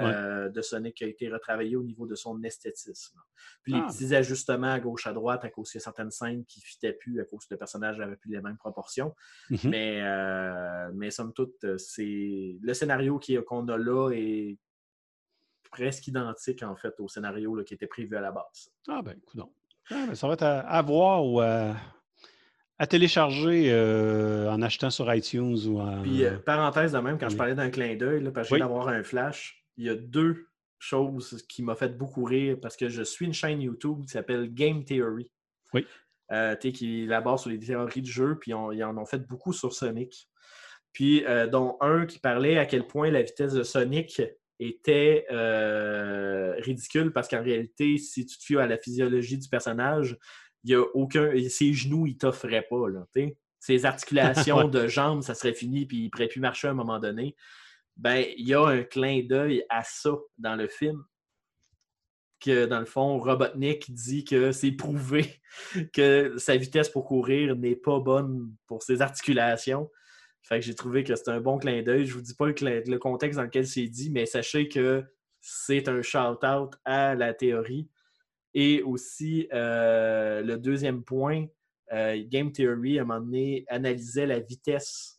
euh, de Sonic qui a été retravaillé au niveau de son esthétisme. Puis les Ah. petits ajustements à gauche à droite à cause qu'il y a certaines scènes qui ne fitaient plus à cause que le personnage n'avait plus les mêmes proportions. Mhm. Mais, euh, mais somme toute, c'est le scénario qui- qu'on a là est presque identique en fait au scénario là, qui était prévu à la base. Ah ben, écoute donc. Ah, ben, ça va être à, à voir ou à, À télécharger euh, en achetant sur iTunes ou en. Puis, euh, parenthèse de même, quand je parlais d'un clin d'œil, parce que Oui. d'avoir un flash, il y a deux choses qui m'ont fait beaucoup rire parce que je suis une chaîne YouTube qui s'appelle Game Theory. Oui. Euh, qui élabore sur les théories de jeu, puis on- ils en ont fait beaucoup sur Sonic. Puis, euh, dont un qui parlait à quel point la vitesse de Sonic était euh, ridicule parce qu'en réalité, si tu te fies à la physiologie du personnage, il y a aucun. Ses genoux, il t'offraient pas. Là. Ses articulations <laughs> de jambes, ça serait fini, puis il ne pourrait plus marcher à un moment donné. Ben, il y a un clin d'œil à ça dans le film. Que dans le fond, Robotnik dit que c'est prouvé <laughs> que sa vitesse pour courir n'est pas bonne pour ses articulations. Fait que j'ai trouvé que c'était un bon clin d'œil. Je vous dis pas le, contexte dans lequel c'est dit, mais sachez que c'est un shout-out à la théorie. Et aussi, euh, le deuxième point, euh, Game Theory, à un moment donné, analysait la vitesse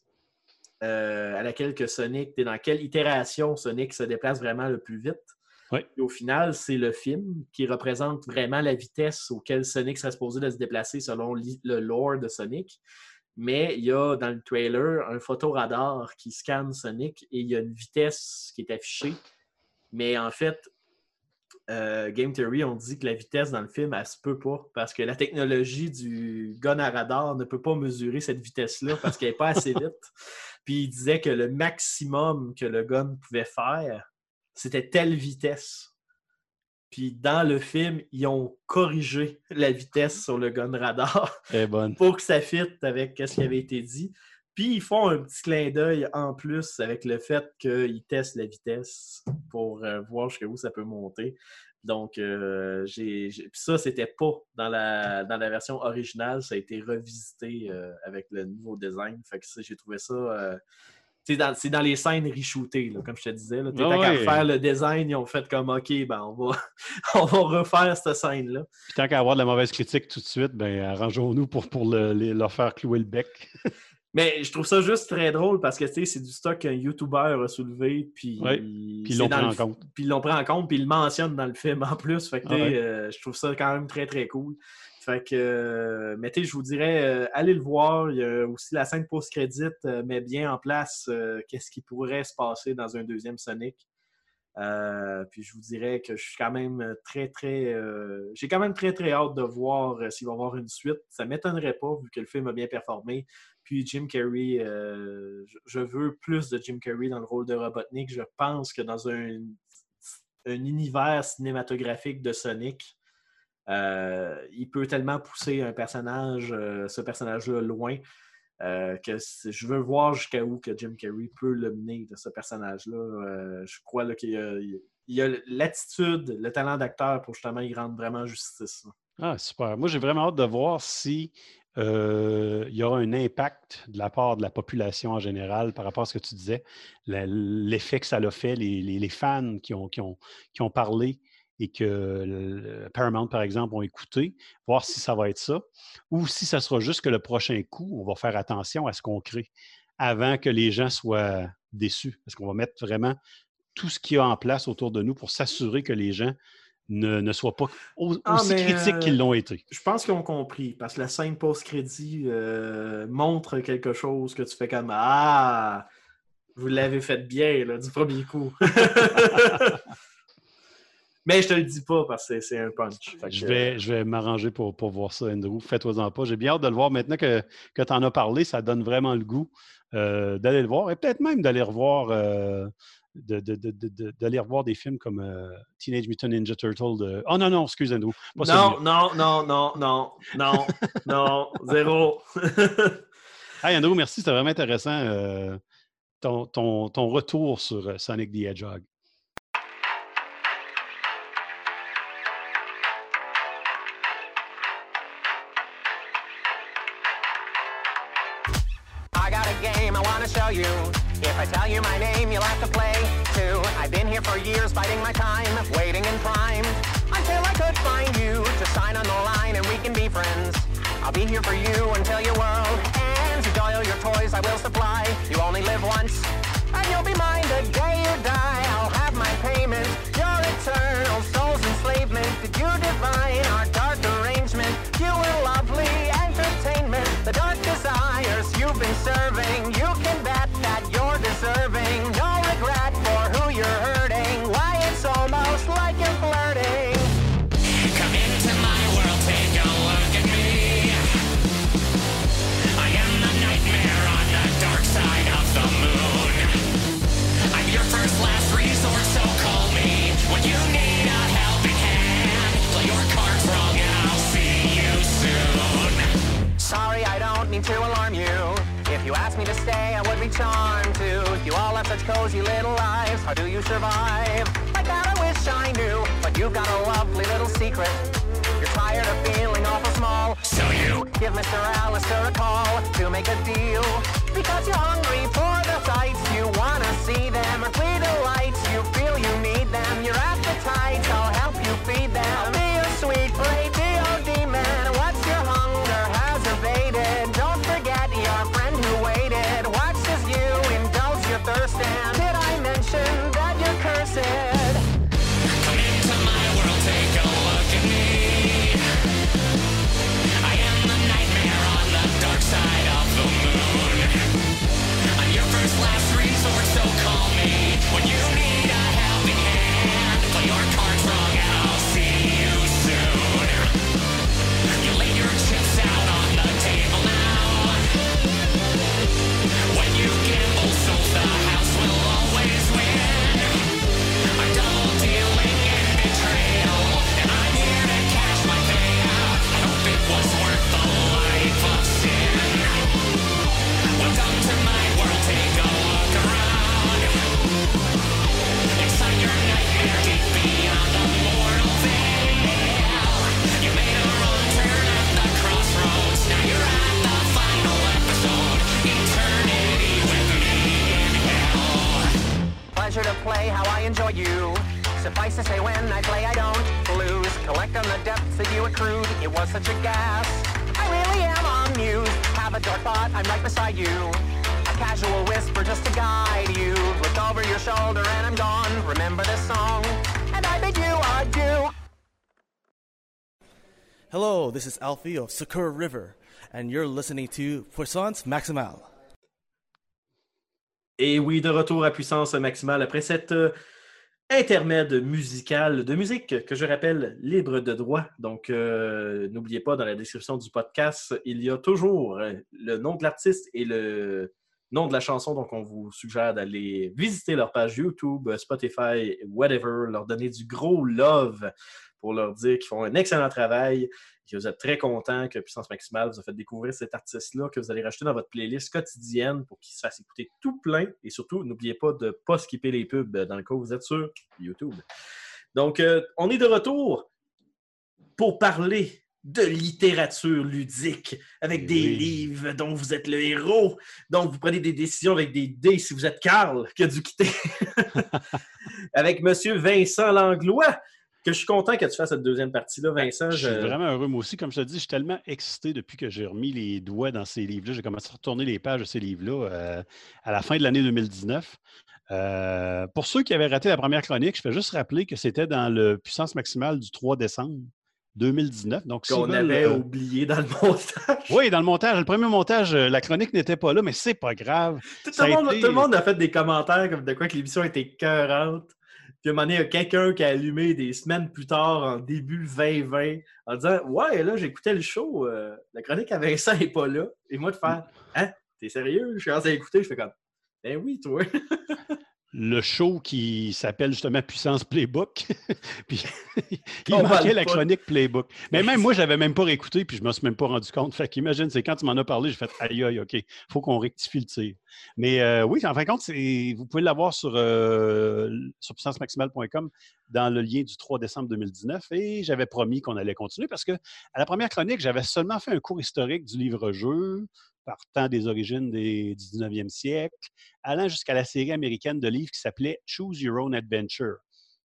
euh, à laquelle que Sonic, dans quelle itération Sonic se déplace vraiment le plus vite. Oui. Et au final, c'est le film qui représente vraiment la vitesse auquel Sonic serait supposé de se déplacer selon le lore de Sonic. Mais il y a dans le trailer un photoradar qui scanne Sonic et il y a une vitesse qui est affichée. Mais en fait, euh, Game Theory, on dit que la vitesse dans le film, elle se peut pas. Parce que la technologie du gun à radar ne peut pas mesurer cette vitesse-là parce qu'elle n'est pas assez vite. <laughs> Puis il disait que le maximum que le gun pouvait faire, c'était telle vitesse. Puis dans le film, ils ont corrigé la vitesse sur le gun radar <laughs> pour que ça fitte avec ce qui avait été dit. Puis ils font un petit clin d'œil en plus avec le fait qu'ils testent la vitesse pour euh, voir jusqu'où ça peut monter. Donc, euh, j'ai, ça, c'était pas dans la, dans la version originale. Ça a été revisité euh, avec le nouveau design. Fait que ça, j'ai trouvé ça. C'est dans, dans les scènes reshootées, là, comme je te disais. Là. Tant qu'à ouais. faire le design, ils ont fait comme OK, ben on va, <laughs> on va refaire cette scène-là. Puis tant qu'à avoir de la mauvaise critique tout de suite, ben arrangeons-nous pour, pour le- les- leur faire clouer le bec. <laughs> Mais je trouve ça juste très drôle parce que c'est du stock qu'un YouTuber a soulevé. Puis Ouais, Puis ils c'est l'ont dans pris le en compte. Puis ils l'ont pris en compte, puis ils le mentionnent dans le film en plus. Fait que, Ah ouais. euh, je trouve ça quand même très, très cool. Fait que, euh, je vous dirais, euh, allez le voir. Il y a aussi la scène post-crédit euh, met bien en place qu'est-ce qui pourrait se passer dans un deuxième Sonic. Puis je vous dirais que je suis quand même très, très. J'ai quand même très, très hâte de voir s'il va y avoir une suite. Ça ne m'étonnerait pas vu que le film a bien performé. Puis Jim Carrey, je- veux plus de Jim Carrey dans le rôle de Robotnik. Je pense que dans un, un univers cinématographique de Sonic, il peut tellement pousser un personnage, euh, ce personnage-là loin, euh, que je veux voir jusqu'à où que Jim Carrey peut le mener de ce personnage-là. Euh, je crois qu'il y a, l'attitude, le talent d'acteur pour justement y rendre vraiment justice. Ah, super. Moi, j'ai vraiment hâte de voir si euh, il y aura un impact de la part de la population en général par rapport à ce que tu disais, l'effet que ça l'a fait, les, fans qui ont parlé et que le- Paramount, par exemple, ont écouté, voir si ça va être ça, ou si ça sera juste que le prochain coup, on va faire attention à ce qu'on crée avant que les gens soient déçus, parce qu'on va mettre vraiment tout ce qu'il y a en place autour de nous pour s'assurer que les gens ne, ne soient pas Ah, aussi critiques euh, qu'ils l'ont été. Je pense qu'ils ont compris, parce que la scène post-crédit euh, montre quelque chose que tu fais comme Ah, vous l'avez fait bien là, du premier coup. <laughs> <laughs> Mais je te le dis pas parce que c'est- un punch. Je vais, je vais m'arranger pour, pour voir ça, Andrew. Fais-toi-en pas. J'ai bien hâte de le voir maintenant que, que tu en as parlé. Ça donne vraiment le goût euh, d'aller le voir et peut-être même d'aller revoir, euh, de- de- de- revoir des films comme euh, Teenage Mutant Ninja Turtle. De... Oh non, non, excuse Andrew. Pas Non, non, non, non, non, non, <laughs> non, zéro. <laughs> Hey, Andrew, merci. C'était vraiment intéressant euh, ton, ton, ton retour sur euh, Sonic the Hedgehog. You. If I tell you my name, you'll have to play too. I've been here for years, biding my time, waiting in prime until I could find you. Just sign on the line and we can be friends. I'll be here for you until your world ends. Enjoy all your toys, I will supply. You only live once, and you'll be mine the day you die. I'll have my payment, your eternal soul's enslavement. Did you divine our dark arrangement? You were lovely entertainment. The dark to alarm you. If you asked me to stay, I would be charmed to. You all have such cozy little lives, how do you survive? Like that I wish I knew, but you've got a lovely little secret. You're tired of feeling awful small, so you give Mr. Alistair a call to make a deal. Because you're hungry for the sights, you wanna see them or flee the lights. You feel you need them, your appetites, I'll help you feed them. I'll be a sweet plate. Play how I enjoy you. Suffice to say, when I play, I don't lose. Collect on the depths that you accrued. It was such a gas. I really am amused. Have a dark thought, I'm right beside you. A casual whisper just to guide you. Look over your shoulder and I'm gone. Remember this song, and I bid you adieu. Hello, this is Alfie of Sakura River, and you're listening to Puissance Maximale. Et oui, de retour à puissance maximale après cette euh, intermède musical de musique que je rappelle libre de droit. Donc, euh, n'oubliez pas, dans la description du podcast, il y a toujours euh, le nom de l'artiste et le nom de la chanson. Donc, on vous suggère d'aller visiter leur page YouTube, Spotify, whatever, leur donner du gros love pour leur dire qu'ils font un excellent travail, vous êtes très content que Puissance Maximale vous a fait découvrir cet artiste-là, que vous allez rajouter dans votre playlist quotidienne pour qu'il se fasse écouter tout plein. Et surtout, n'oubliez pas de ne pas skipper les pubs dans le cas où vous êtes sur YouTube. Donc, euh, on est de retour pour parler de littérature ludique avec des Oui. livres dont vous êtes le héros. Donc, vous prenez des décisions avec des dés si vous êtes Carl qui a dû quitter. <laughs> avec Monsieur Vincent Langlois, que je suis content que tu fasses cette deuxième partie-là, Vincent. Je suis vraiment heureux, moi aussi. Comme je te dis, je suis tellement excité depuis que j'ai remis les doigts dans ces livres-là. J'ai commencé à retourner les pages de ces livres-là euh, à la fin de l'année 2019. Euh, pour ceux qui avaient raté la première chronique, je fais juste rappeler que c'était dans le puissance maximale du 3 décembre 2019. Donc, qu'on veulent, avait euh, oublié dans le montage. Oui, dans le montage. Le premier montage, la chronique n'était pas là, mais c'est pas grave. Tout, ça a le monde, été- tout le monde a fait des commentaires comme de quoi que l'émission était cœurante. Puis à un moment donné, il y a quelqu'un qui a allumé des semaines plus tard, en début 2020, en disant Ouais, là, j'écoutais le show, euh, la chronique à Vincent n'est pas là. Et moi, de faire Hein, t'es sérieux? Je commence à écouter, je fais comme Ben oui, toi. <laughs> le show qui s'appelle justement Puissance Playbook. <laughs> puis il manquait la chronique Playbook. Mais même moi, je l'avais même pas réécouté, puis je ne me suis même pas rendu compte. Fait qu'imagine, c'est quand tu m'en as parlé, j'ai fait aïe aïe, OK, faut qu'on rectifie le tir. Mais euh, oui, en fin de compte, vous pouvez l'avoir sur, euh, sur puissancemaximale.com dans le lien du 3 décembre 2019. Et j'avais promis qu'on allait continuer parce que à la première chronique, j'avais seulement fait un cours historique du livre-jeu, partant des origines des, du 19e siècle, allant jusqu'à la série américaine de livres qui s'appelait Choose Your Own Adventure,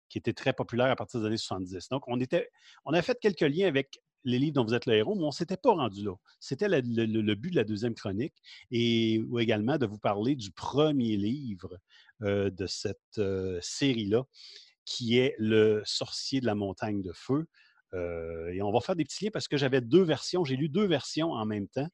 qui était très populaire à partir des années 70. Donc, on, était, on a fait quelques liens avec les livres dont vous êtes le héros, mais on ne s'était pas rendu là. C'était le, but de la deuxième chronique et également de vous parler du premier livre euh, de cette euh, série-là, qui est Le sorcier de la montagne de feu. Euh, et on va faire des petits liens parce que j'avais deux versions. J'ai lu deux versions en même temps.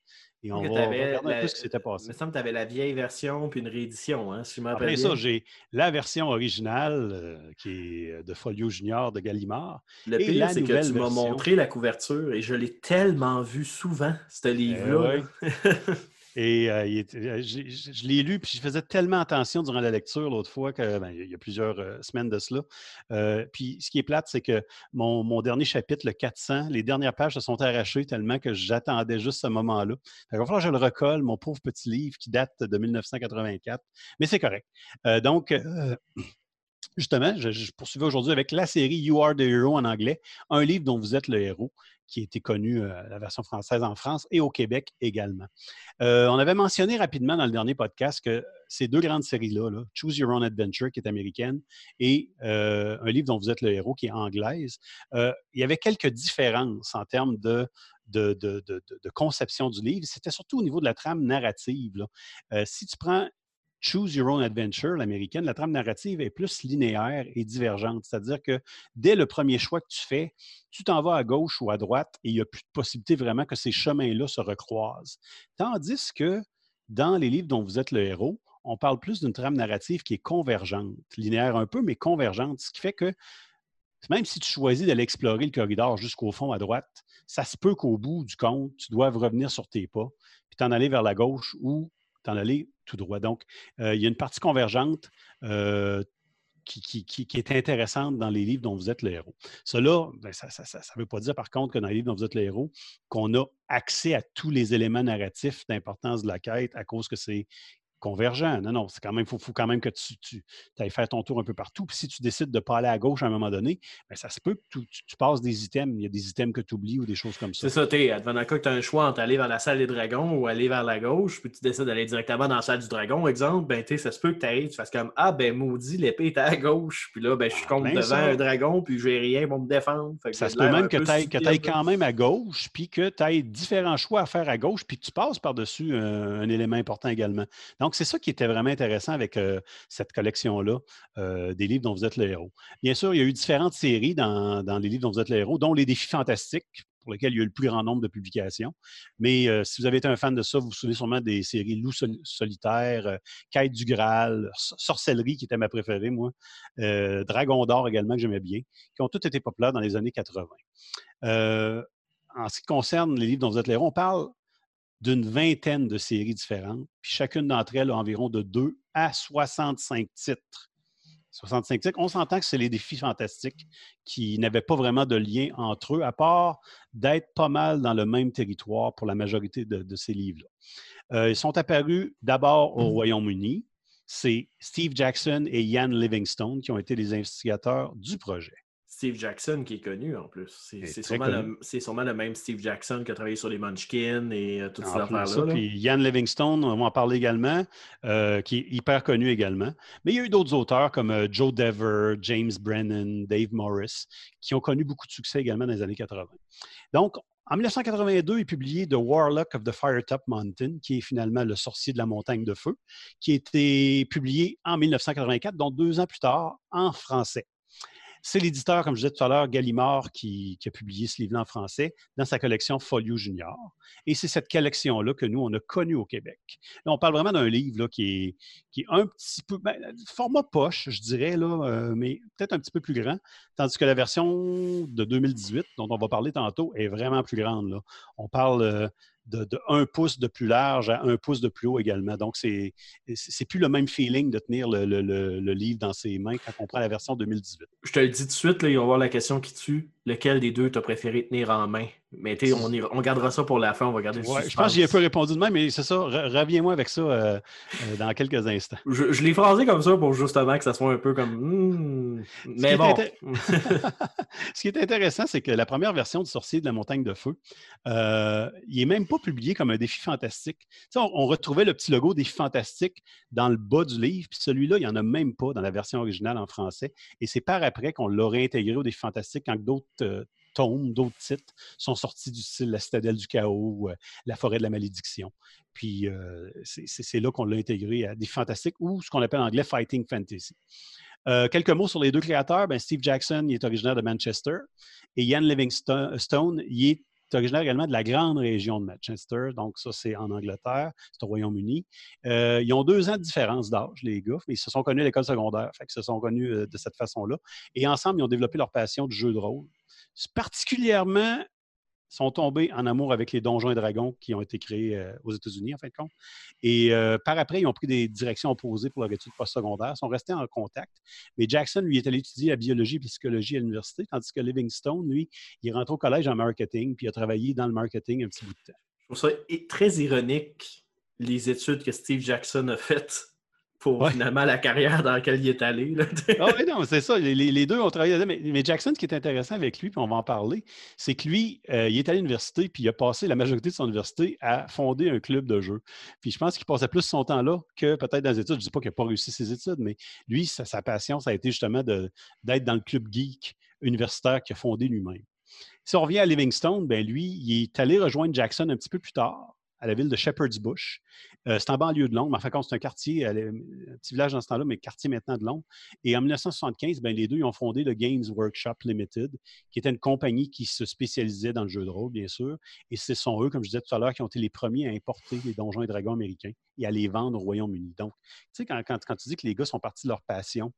Et on va regarder un peu ce qui s'était Il passé. me semble que tu avais la vieille version puis une réédition, hein, si je Après bien. ça, j'ai la version originale euh, qui est de Folio Junior de Gallimard. Le et pire, c'est que tu m'as montré la couverture et je l'ai tellement vu souvent, ce livre-là. Eh là. <laughs> Et euh, euh, je l'ai lu, puis je faisais tellement attention durant la lecture l'autre fois, que, ben, il y a plusieurs euh, semaines de cela. Puis ce qui est plate, c'est que mon, mon dernier chapitre, le 400, les dernières pages se sont arrachées tellement que j'attendais juste ce moment-là. Il va falloir que je le recolle, mon pauvre petit livre qui date de 1984. Mais c'est correct. Donc, <clears throat> justement, je, je poursuivais aujourd'hui avec la série You Are the Hero en anglais, un livre dont vous êtes le héros, qui a été connu, euh, la version française en France et au Québec également. Euh, on avait mentionné rapidement dans le dernier podcast que ces deux grandes séries-là, là, Choose Your Own Adventure, qui est américaine, et euh, un livre dont vous êtes le héros, qui est anglaise, il y avait quelques différences en termes de, conception du livre. C'était surtout au niveau de la trame narrative. si tu prends Choose Your Own Adventure, l'américaine, la trame narrative est plus linéaire et divergente. C'est-à-dire que dès le premier choix que tu fais, tu t'en vas à gauche ou à droite et il n'y a plus de possibilité vraiment que ces chemins-là se recroisent. Tandis que dans les livres dont vous êtes le héros, on parle plus d'une trame narrative qui est convergente, linéaire un peu, mais convergente, ce qui fait que même si tu choisis d'aller explorer le corridor jusqu'au fond à droite, ça se peut qu'au bout du compte, tu doives revenir sur tes pas, puis t'en aller vers la gauche ou t'en aller tout droit. Donc, euh, il y a une partie convergente euh, qui, qui- qui- est intéressante dans les livres dont vous êtes le héros. Cela, ben, ça ne veut pas dire par contre que dans les livres dont vous êtes le héros, qu'on a accès à tous les éléments narratifs d'importance de la quête à cause que c'est convergent. Non, non, c'est quand même, faut, faut quand même que tu, tu ailles faire ton tour un peu partout. Puis si tu décides de ne pas aller à gauche à un moment donné, ben, ça se peut que tu, tu- tu passes des items. Il y a des items que tu oublies ou des choses comme ça. C'est ça, advenant que tu as un choix entre aller vers la salle des dragons ou aller vers la gauche, puis tu décides d'aller directement dans la salle du dragon, exemple, ben tu ça se peut que tu tu fasses comme Ah ben maudit, l'épée est à gauche, puis là, ben je suis contre plein devant ça. un dragon, puis j'ai rien pour me défendre. Fait que Ça se peut même que tu ailles quand même à gauche, puis que tu aies différents choix à faire à gauche, puis que tu passes par-dessus un, un élément important également. Donc, c'est ça qui était vraiment intéressant avec euh, cette collection-là euh, des livres dont vous êtes le héros. Bien sûr, il y a eu différentes séries dans, les livres dont vous êtes le héros, dont les défis fantastiques, pour lesquels il y a eu le plus grand nombre de publications. Mais euh, si vous avez été un fan de ça, vous vous souvenez sûrement des séries Loup sol- solitaire, euh, Quête du Graal, Sor- Sorcellerie, qui était ma préférée, moi, Dragon d'or également, que j'aimais bien, qui ont toutes été populaires dans les années 80. Euh, en ce qui concerne les livres dont vous êtes le héros, on parle d'une vingtaine de séries différentes, puis chacune d'entre elles a environ de 2 à 65 titres. 65 titres, on s'entend que c'est les défis fantastiques qui n'avaient pas vraiment de lien entre eux, à part d'être pas mal dans le même territoire pour la majorité de, de ces livres-là. Euh, ils sont apparus d'abord au Royaume-Uni. C'est Steve Jackson et Ian Livingstone qui ont été les investigateurs du projet. Steve Jackson qui est connu en plus. C'est Il sûrement, le- c'est sûrement le même Steve Jackson qui a travaillé sur les Munchkins et euh, toutes ces affaires-là. là. Puis Ian Livingstone, on va en parler également, euh, qui est hyper connu également. Mais il y a eu d'autres auteurs comme euh, Joe Dever, James Brennan, Dave Morris, qui ont connu beaucoup de succès également dans les années 80. Donc, en 1982 est publié The Warlock of the Firetop Mountain, qui est finalement le sorcier de la montagne de feu, qui a été publié en 1984, donc deux ans plus tard, en français. C'est l'éditeur, comme je disais tout à l'heure, Gallimard, qui, a publié ce livre en français dans sa collection Folio Junior. Et c'est cette collection-là que nous, on a connue au Québec. Là, on parle vraiment d'un livre qui, est, un petit peu, ben, format poche, je dirais, là, euh, mais peut-être un petit peu plus grand, tandis que la version de 2018, dont on va parler tantôt, est vraiment plus grande. On parle euh, de, 1 pouce de plus large à 1 pouce de plus haut également. Donc, c'est plus le même feeling de tenir le livre dans ses mains quand on prend la version 2018. Je te le dis tout de suite, là, il va y avoir la question qui tue. Lequel des deux t'as préféré tenir en main? Mais tu sais, on, on gardera ça pour la fin, on va garder le Ouais, je pense que j'y ai peu répondu de même, mais c'est ça. re- Reviens-moi avec ça euh, euh, dans quelques instants. Je, je l'ai phrasé comme ça pour justement que ça soit un peu comme. hmm, Mais bon. <laughs> Ce qui est intéressant, c'est que la première version du Sorcier de la Montagne de Feu, euh, il n'est même pas publié comme un défi fantastique. On retrouvait le petit logo défi fantastique dans le bas du livre, puis celui-là, il n'y en a même pas dans la version originale en français. Et c'est par après qu'on l'a réintégré au défi fantastique quand d'autres euh, tomes, d'autres titres sont sortis du style La Citadelle du Chaos ou euh, La Forêt de la Malédiction. Puis euh, c'est là qu'on l'a intégré à défi fantastique ou ce qu'on appelle en anglais Fighting Fantasy. Euh, quelques mots sur les deux créateurs. Ben, Steve Jackson, il est originaire de Manchester et Ian Livingstone, il est originaire également de la grande région de Manchester. Donc, ça, c'est en Angleterre, c'est au Royaume-Uni. Euh, ils ont deux ans de différence d'âge, les gars, mais ils se sont connus à l'école secondaire. Fait qu'ils se sont connus euh, de cette façon-là. Et ensemble, ils ont développé leur passion du jeu de rôle. Particulièrement sont tombés en amour avec les Donjons et Dragons qui ont été créés euh, aux États-Unis, en fin de compte. Et euh, par après, ils ont pris des directions opposées pour leur étude postsecondaire, sont restés en contact. Mais Jackson, lui, est allé étudier la biologie et la psychologie à l'université, tandis que Livingstone, lui, il est rentré au collège en marketing, puis a travaillé dans le marketing un petit bout de temps. Je trouve ça très ironique, les études que Steve Jackson a faites pour Ouais. finalement la carrière dans laquelle il est allé. là. Ah oui, non, c'est ça. Les, deux ont travaillé. Mais, mais Jackson, ce qui est intéressant avec lui, puis on va en parler, c'est que lui, euh, il est à l'université, puis il a passé la majorité de son université à fonder un club de jeu. Puis je pense qu'il passait plus son temps là que peut-être dans les études. Je ne dis pas qu'il n'a pas réussi ses études, mais lui, sa, sa passion, ça a été justement d'être dans le club geek universitaire qu'il a fondé lui-même. Si on revient à Livingstone, ben lui, il est allé rejoindre Jackson un petit peu plus tard à la ville de Shepherd's Bush. Euh, c'est en banlieue de Londres, mais en fin de compte, c'est un quartier, euh, un petit village dans ce temps-là, mais quartier maintenant de Londres. Et en 1975, ben, les deux ont fondé le Games Workshop Limited, qui était une compagnie qui se spécialisait dans le jeu de rôle, bien sûr. Et ce sont eux, comme je disais tout à l'heure, qui ont été les premiers à importer les donjons et dragons américains et à les vendre au Royaume-Uni. Donc, tu sais, quand tu dis que les gars sont partis de leur passion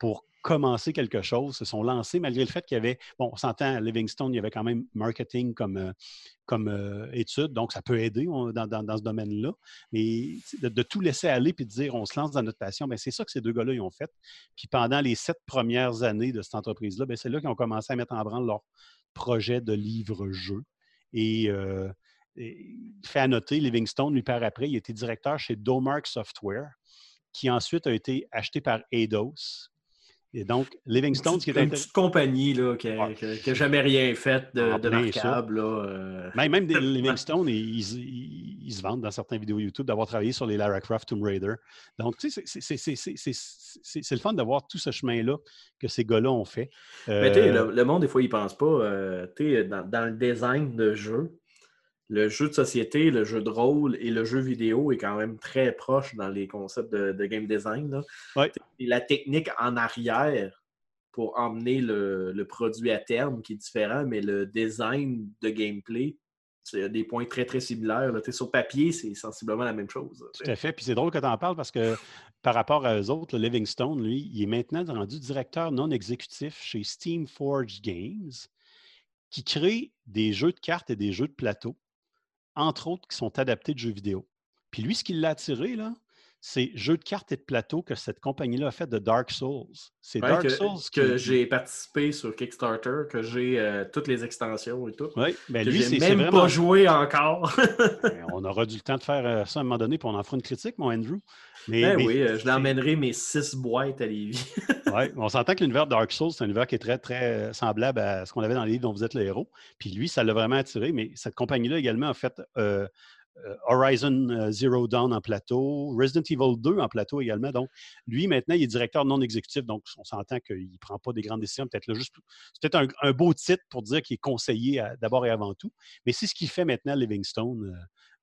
pour commencer quelque chose, se sont lancés, malgré le fait qu'il y avait, bon, on s'entend, à Livingstone, il y avait quand même marketing comme, euh, comme euh, étude, donc ça peut aider dans, dans- ce domaine-là. Mais de, tout laisser aller puis de dire on se lance dans notre passion, ben, c'est ça que ces deux gars-là ils ont fait. Puis pendant les sept premières années de cette entreprise-là, ben, c'est là qu'ils ont commencé à mettre en branle leur projet de livre-jeu. Et, euh, et fait à noter, Livingstone, lui, par après, il était directeur chez Domark Software, qui ensuite a été acheté par Eidos. Et donc, Livingstone, ce qui est une petite compagnie là, qui n'a jamais rien fait de, En de marquable. Là, euh. Même, même des <laughs> Livingstone, ils, ils- ils se vantent dans certaines vidéos YouTube d'avoir travaillé sur les Lara Croft Tomb Raider. Donc, tu sais, c'est- le fun de voir tout ce chemin-là que ces gars-là ont fait. Mais tu sais, Euh, le, le monde, des fois, il pense pas. euh, tu sais, dans, dans le design de jeu, le jeu de société, le jeu de rôle et le jeu vidéo est quand même très proche dans les concepts de, de game design. là. Ouais. Et la technique en arrière pour emmener le, le produit à terme qui est différent, mais le design de gameplay, c'est des points très, très similaires. là. Sur papier, c'est sensiblement la même chose. sais. Tout à fait. Puis c'est drôle que tu en parles parce que par rapport à eux autres, le Livingstone, lui, il est maintenant rendu directeur non exécutif chez Steamforge Games, qui crée des jeux de cartes et des jeux de plateau, entre autres qui sont adaptés de jeux vidéo. Puis lui, ce qui l'a attiré, là, c'est jeux de cartes et de plateau que cette compagnie-là a fait de Dark Souls. C'est Ouais, Dark que, Souls que qui- j'ai participé sur Kickstarter, que j'ai euh, toutes les extensions et tout. Oui, ben que lui, c'est même vraiment. pas joué encore. <laughs> Ben, On aura du temps de faire euh, ça à un moment donné, puis on en fera une critique, mon Andrew. Mais, Ben mais oui, euh, je l'emmènerai mes six boîtes à Lévis. <laughs> Ouais, on s'entend que l'univers de Dark Souls, c'est un univers qui est très, très semblable à ce qu'on avait dans les livres dont vous êtes le héros. Puis lui, ça l'a vraiment attiré, mais cette compagnie-là également a fait euh, Horizon euh, Zero Dawn en plateau, Resident Evil 2 en plateau également. Donc, lui, maintenant, il est directeur non exécutif, donc on s'entend qu'il ne prend pas des grandes décisions. Peut-être. C'est peut-être un, beau titre pour dire qu'il est conseiller d'abord et avant tout. Mais c'est ce qu'il fait maintenant, Livingstone.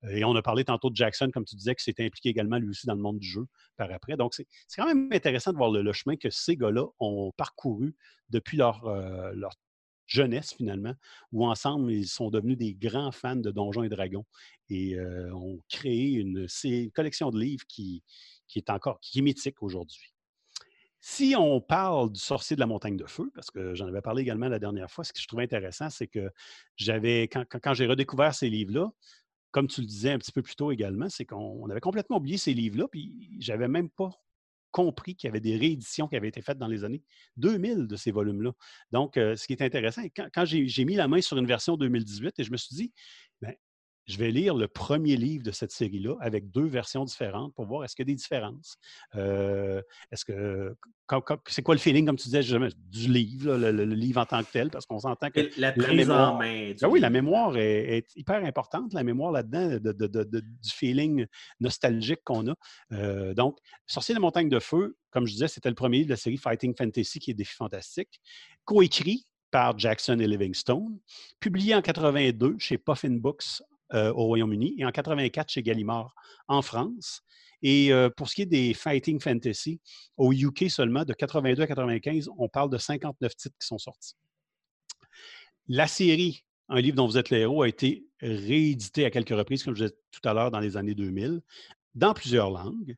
euh, et on a parlé tantôt de Jackson, comme tu disais, qui s'est impliqué également lui aussi dans le monde du jeu par après. Donc, c'est quand même intéressant de voir le, chemin que ces gars-là ont parcouru depuis leur, euh, leur jeunesse, finalement, où ensemble, ils sont devenus des grands fans de Donjons et Dragons et euh, ont créé une, collection de livres qui, est encore qui est mythique aujourd'hui. Si on parle du sorcier de la montagne de feu, parce que j'en avais parlé également la dernière fois, ce que je trouvais intéressant, c'est que j'avais, quand, quand- j'ai redécouvert ces livres-là, comme tu le disais un petit peu plus tôt également, c'est qu'on on avait complètement oublié ces livres-là, puis j'avais même pas compris qu'il y avait des rééditions qui avaient été faites dans les années 2000 de ces volumes-là. Donc, euh, ce qui est intéressant, quand, quand j'ai mis la main sur une version 2018 et je me suis dit, ben, je vais lire le premier livre de cette série-là avec deux versions différentes pour voir est-ce qu'il y a des différences. Euh, est-ce que c'est quoi le feeling, comme tu disais, du livre, là, le, le livre en tant que tel, parce qu'on s'entend que La la prise mémoire- en main. du ah oui, la mémoire est, est hyper importante, la mémoire là-dedans, de- de- de- de- du feeling nostalgique qu'on a. Euh, donc, Sorcier de montagne de feu, comme je disais, c'était le premier livre de la série Fighting Fantasy qui est Défi fantastique, coécrit par Jackson et Livingstone, publié en 82 chez Puffin Books euh, au Royaume-Uni et en 84 chez Gallimard en France. Et euh, pour ce qui est des Fighting Fantasy, au UK seulement, de 82 à 95, on parle de 59 titres qui sont sortis. La série, un livre dont vous êtes le héros, a été réédité à quelques reprises, comme je disais tout à l'heure, dans les années 2000, dans plusieurs langues.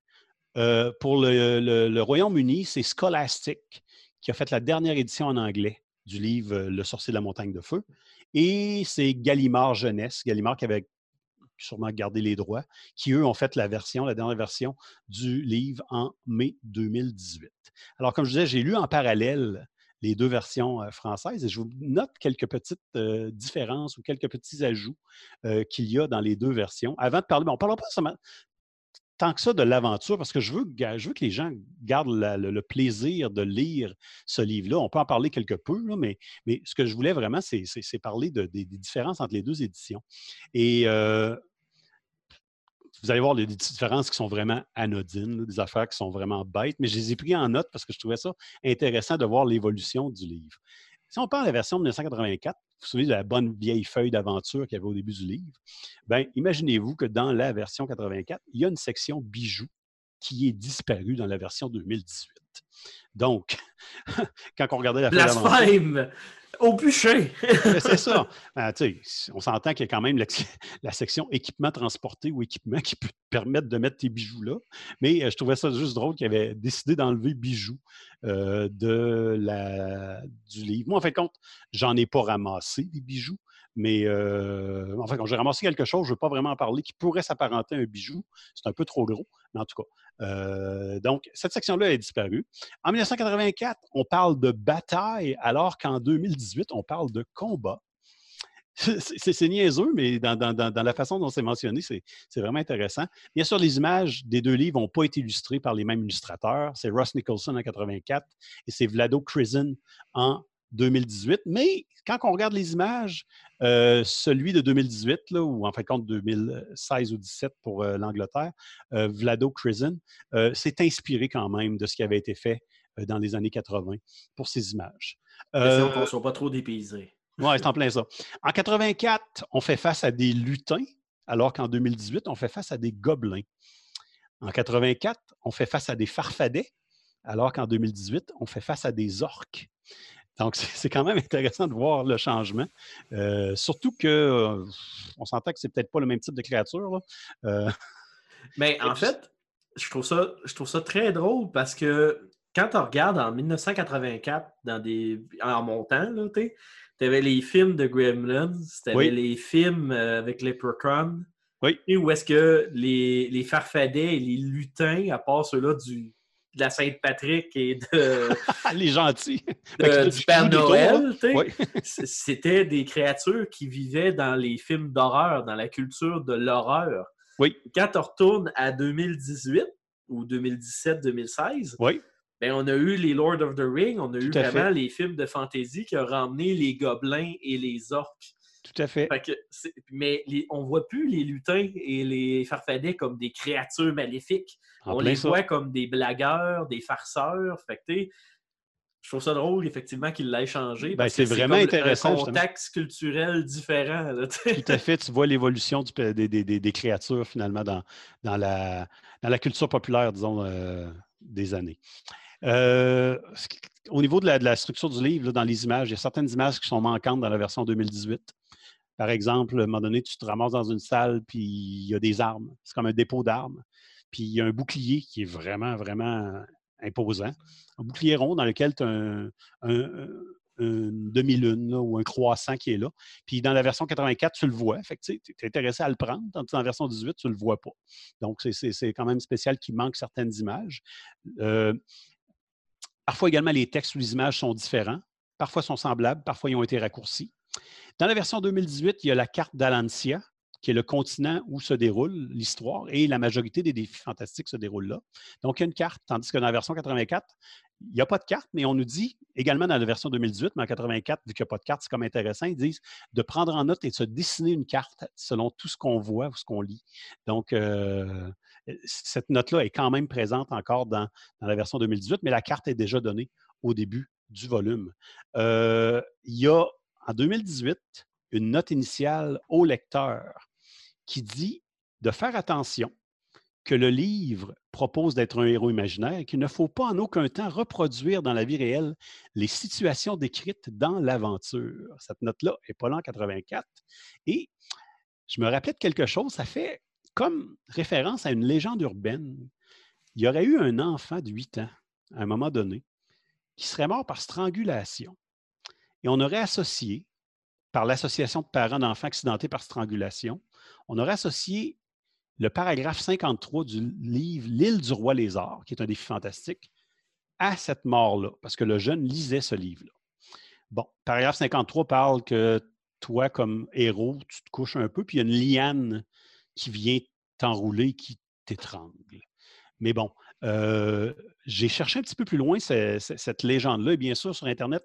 Euh, pour le, le- Royaume-Uni, c'est Scholastic qui a fait la dernière édition en anglais du livre Le sorcier de la montagne de feu. Et c'est Gallimard Jeunesse, Gallimard qui avait sûrement gardé les droits, qui eux ont fait la version, la dernière version du livre en mai 2018. Alors, comme je disais, j'ai lu en parallèle les deux versions euh, françaises et je vous note quelques petites euh, différences ou quelques petits ajouts euh, qu'il y a dans les deux versions. Avant de parler, on ne parlera pas seulement tant que ça de l'aventure parce que je veux, que les gens gardent le, plaisir de lire ce livre-là. On peut en parler quelque peu, mais, ce que je voulais vraiment, c'est parler de- des, différences entre les deux éditions. Et euh, vous allez voir des différences qui sont vraiment anodines, des affaires qui sont vraiment bêtes, mais je les ai pris en note parce que je trouvais ça intéressant de voir l'évolution du livre. Si on parle de la version de 1984, vous vous souvenez de la bonne vieille feuille d'aventure qu'il y avait au début du livre, bien, imaginez-vous que dans la version 84, il y a une section bijoux qui est disparue dans la version 2018. Donc, <laughs> quand on regardait la Blasphème! Au bûcher! c'est ça. Ben, on s'entend qu'il y a quand même <laughs> la, section équipement transporté ou équipement qui peut te permettre de mettre tes bijoux là. Mais euh, je trouvais ça juste drôle qu'il avait décidé d'enlever bijoux euh, de du livre. Moi, en fait, compte, j'en ai pas ramassé des bijoux. Mais euh, en fait, quand j'ai ramassé quelque chose, je ne veux pas vraiment en parler, qui pourrait s'apparenter à un bijou. C'est un peu trop gros, mais en tout cas. euh, donc, cette section-là est disparue. En 1984, on parle de bataille, alors qu'en 2018, on parle de combat. <laughs> C'est niaiseux, mais dans, dans- dans- la façon dont c'est mentionné, c'est c'est vraiment intéressant. Bien sûr, les images des deux livres n'ont pas été illustrées par les mêmes illustrateurs. C'est Ross Nicholson en 84 et c'est Vlado Krizin en 2018. Mais quand on regarde les images, euh, celui de 2018, là, ou en fait compte 2016 ou 2017 pour euh, l'Angleterre, euh, Vlado euh, s'est inspiré quand même de ce qui avait été fait dans les années 80 pour ces images. Euh... Euh, ne sont pas trop dépaysés. oui, c'est en plein ça. En 84, on fait face à des lutins, alors qu'en 2018, on fait face à des gobelins. En 84, on fait face à des farfadets, alors qu'en 2018, on fait face à des orques. Donc, c'est quand même intéressant de voir le changement. Euh, surtout que euh, on s'entend que c'est peut-être pas le même type de créature. là. Euh, <laughs> Mais en fait, je trouve ça, je trouve ça très drôle parce que quand tu regardes en 1984, dans des, en montant, tu avais les films de Gremlins, tu avais Oui. les films avec Leprechaun. Oui. Et où est-ce que les, les farfadets et les lutins, à part ceux-là du, de la Sainte-Patrick et de, <laughs> les gentils. de- du Père Noël, Oui. <laughs> c'était des créatures qui vivaient dans les films d'horreur, dans la culture de l'horreur. Oui. Quand on retourne à 2018 ou 2017-2016, Oui. ben, on a eu les Lord of the Ring, on a eu Tout vraiment fait. les films de fantasy qui ont ramené les gobelins et les orques. Tout à fait. Fait que c'est- mais les- on voit plus les lutins et les farfadets comme des créatures maléfiques. En on les ça. voit comme des blagueurs, des farceurs. Fait que, je trouve ça drôle, effectivement, qu'il l'ait changé. Ben, c'est vraiment intéressant, Un justement. contexte culturel différent. là. Tout à fait. Tu vois l'évolution des, des- des- des créatures, finalement, dans, dans, la, dans la culture populaire, disons, euh, des années. Euh, au niveau de la, de la structure du livre, là, dans les images, il y a certaines images qui sont manquantes dans la version 2018. Par exemple, à un moment donné, tu te ramasses dans une salle, puis il y a des armes. C'est comme un dépôt d'armes. Puis il y a un bouclier qui est vraiment, vraiment imposant. Un bouclier rond dans lequel tu as un, un- une demi-lune ou un croissant qui est là. Puis dans la version 84, tu le vois. Fait tu es intéressé à le prendre. Dans la version 18, tu ne le vois pas. Donc, c'est quand même spécial qu'il manque certaines images. Euh, parfois également, les textes ou les images sont différents. Parfois sont semblables, parfois ils ont été raccourcis. Dans la version 2018, il y a la carte d'Alancia, qui est le continent où se déroule l'histoire, et la majorité des défis fantastiques se déroulent là. Donc, il y a une carte, tandis que dans la version 84, il n'y a pas de carte, mais on nous dit également dans la version 2018, mais en 84, vu qu'il n'y a pas de carte, c'est comme intéressant, ils disent de prendre en note et de se dessiner une carte selon tout ce qu'on voit ou ce qu'on lit. Donc, euh, cette note-là est quand même présente encore dans, dans la version 2018, mais la carte est déjà donnée au début du volume. Euh, il y a en 2018 une note initiale au lecteur qui dit de faire attention que le livre propose d'être un héros imaginaire et qu'il ne faut pas en aucun temps reproduire dans la vie réelle les situations décrites dans l'aventure. Cette note-là n'est pas là en 84. Et je me rappelais de quelque chose, ça fait comme référence à une légende urbaine. Il y aurait eu un enfant de 8 ans, à un moment donné, qui serait mort par strangulation. Et on aurait associé, par l'Association de parents d'enfants accidentés par strangulation, on aurait associé le paragraphe 53 du livre L'île du roi lézard, qui est un défi fantastique, à cette mort-là, parce que le jeune lisait ce livre-là. Bon, paragraphe 53 parle que toi, comme héros, tu te couches un peu, puis il y a une liane qui vient t'enrouler, qui t'étrangle. Mais bon, euh, j'ai cherché un petit peu plus loin ce- ce- cette légende-là, et bien sûr, sur Internet,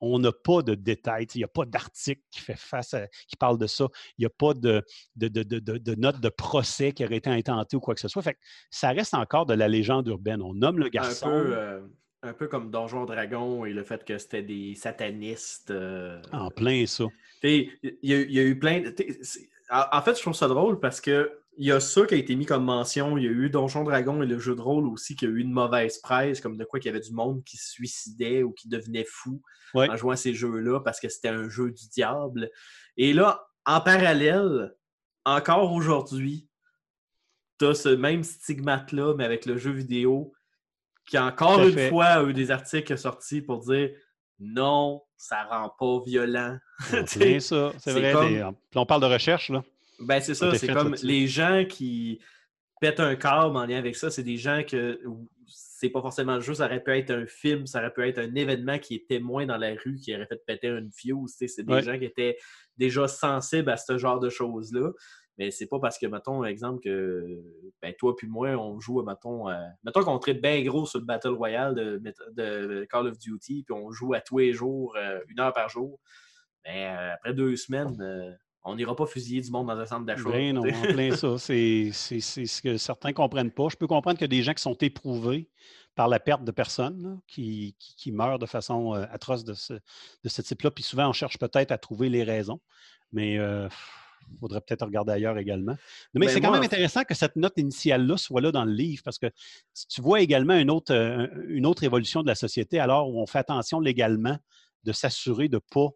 on n'a pas de détails. Il n'y a pas d'article qui fait face à- qui parle de ça. Il n'y a pas de, de, de, de, de- de note de procès qui aurait été intenté ou quoi que ce soit. Fait que ça reste encore de la légende urbaine. On nomme le Un garçon. peu, euh, un peu comme Donjon Dragon et le fait que c'était des satanistes. euh, En plein ça. Il y, y a eu plein. de- en fait, je trouve ça drôle parce que il y a ça qui a été mis comme mention. Il y a eu Donjon Dragon et le jeu de rôle aussi qui a eu une mauvaise presse, comme de quoi qu'il y avait du monde qui se suicidait ou qui devenait fou Ouais. en jouant à ces jeux-là parce que c'était un jeu du diable. Et là, en parallèle, encore aujourd'hui, tu as ce même stigmate-là, mais avec le jeu vidéo, qui encore une fait. fois a eu des articles sortis pour dire non, ça rend pas violent. <laughs> Plein ça. C'est c'est vrai. comme- des- on parle de recherche, là. Ben, c'est ça, c'est comme les gens qui pètent un câble en lien avec ça, c'est des gens que c'est pas forcément le jeu, ça aurait pu être un film, ça aurait pu être un événement qui est témoin dans la rue qui aurait fait péter une fuse. C'est des Ouais. gens qui étaient déjà sensibles à ce genre de choses-là. Mais c'est pas parce que, mettons, exemple, que ben, toi puis moi, on joue, mettons, euh, mettons qu'on traite bien gros sur le Battle Royale de, de Call of Duty, puis on joue à tous les jours, euh, une heure par jour. Mais euh, après deux semaines, on n'ira pas fusiller du monde dans un centre d'achat. Ben non, en plein ça. <laughs> C'est ce que certains ne comprennent pas. Je peux comprendre a des gens qui sont éprouvés par la perte de personnes là, qui, qui- qui meurent de façon euh, atroce de ce, de ce type-là. Puis souvent, on cherche peut-être à trouver les raisons. Mais il faudrait peut-être regarder ailleurs également. Mais Ben, c'est quand même intéressant que cette note initiale-là soit là dans le livre parce que tu vois également une autre, euh, une autre évolution de la société, alors où on fait attention légalement de s'assurer de ne pas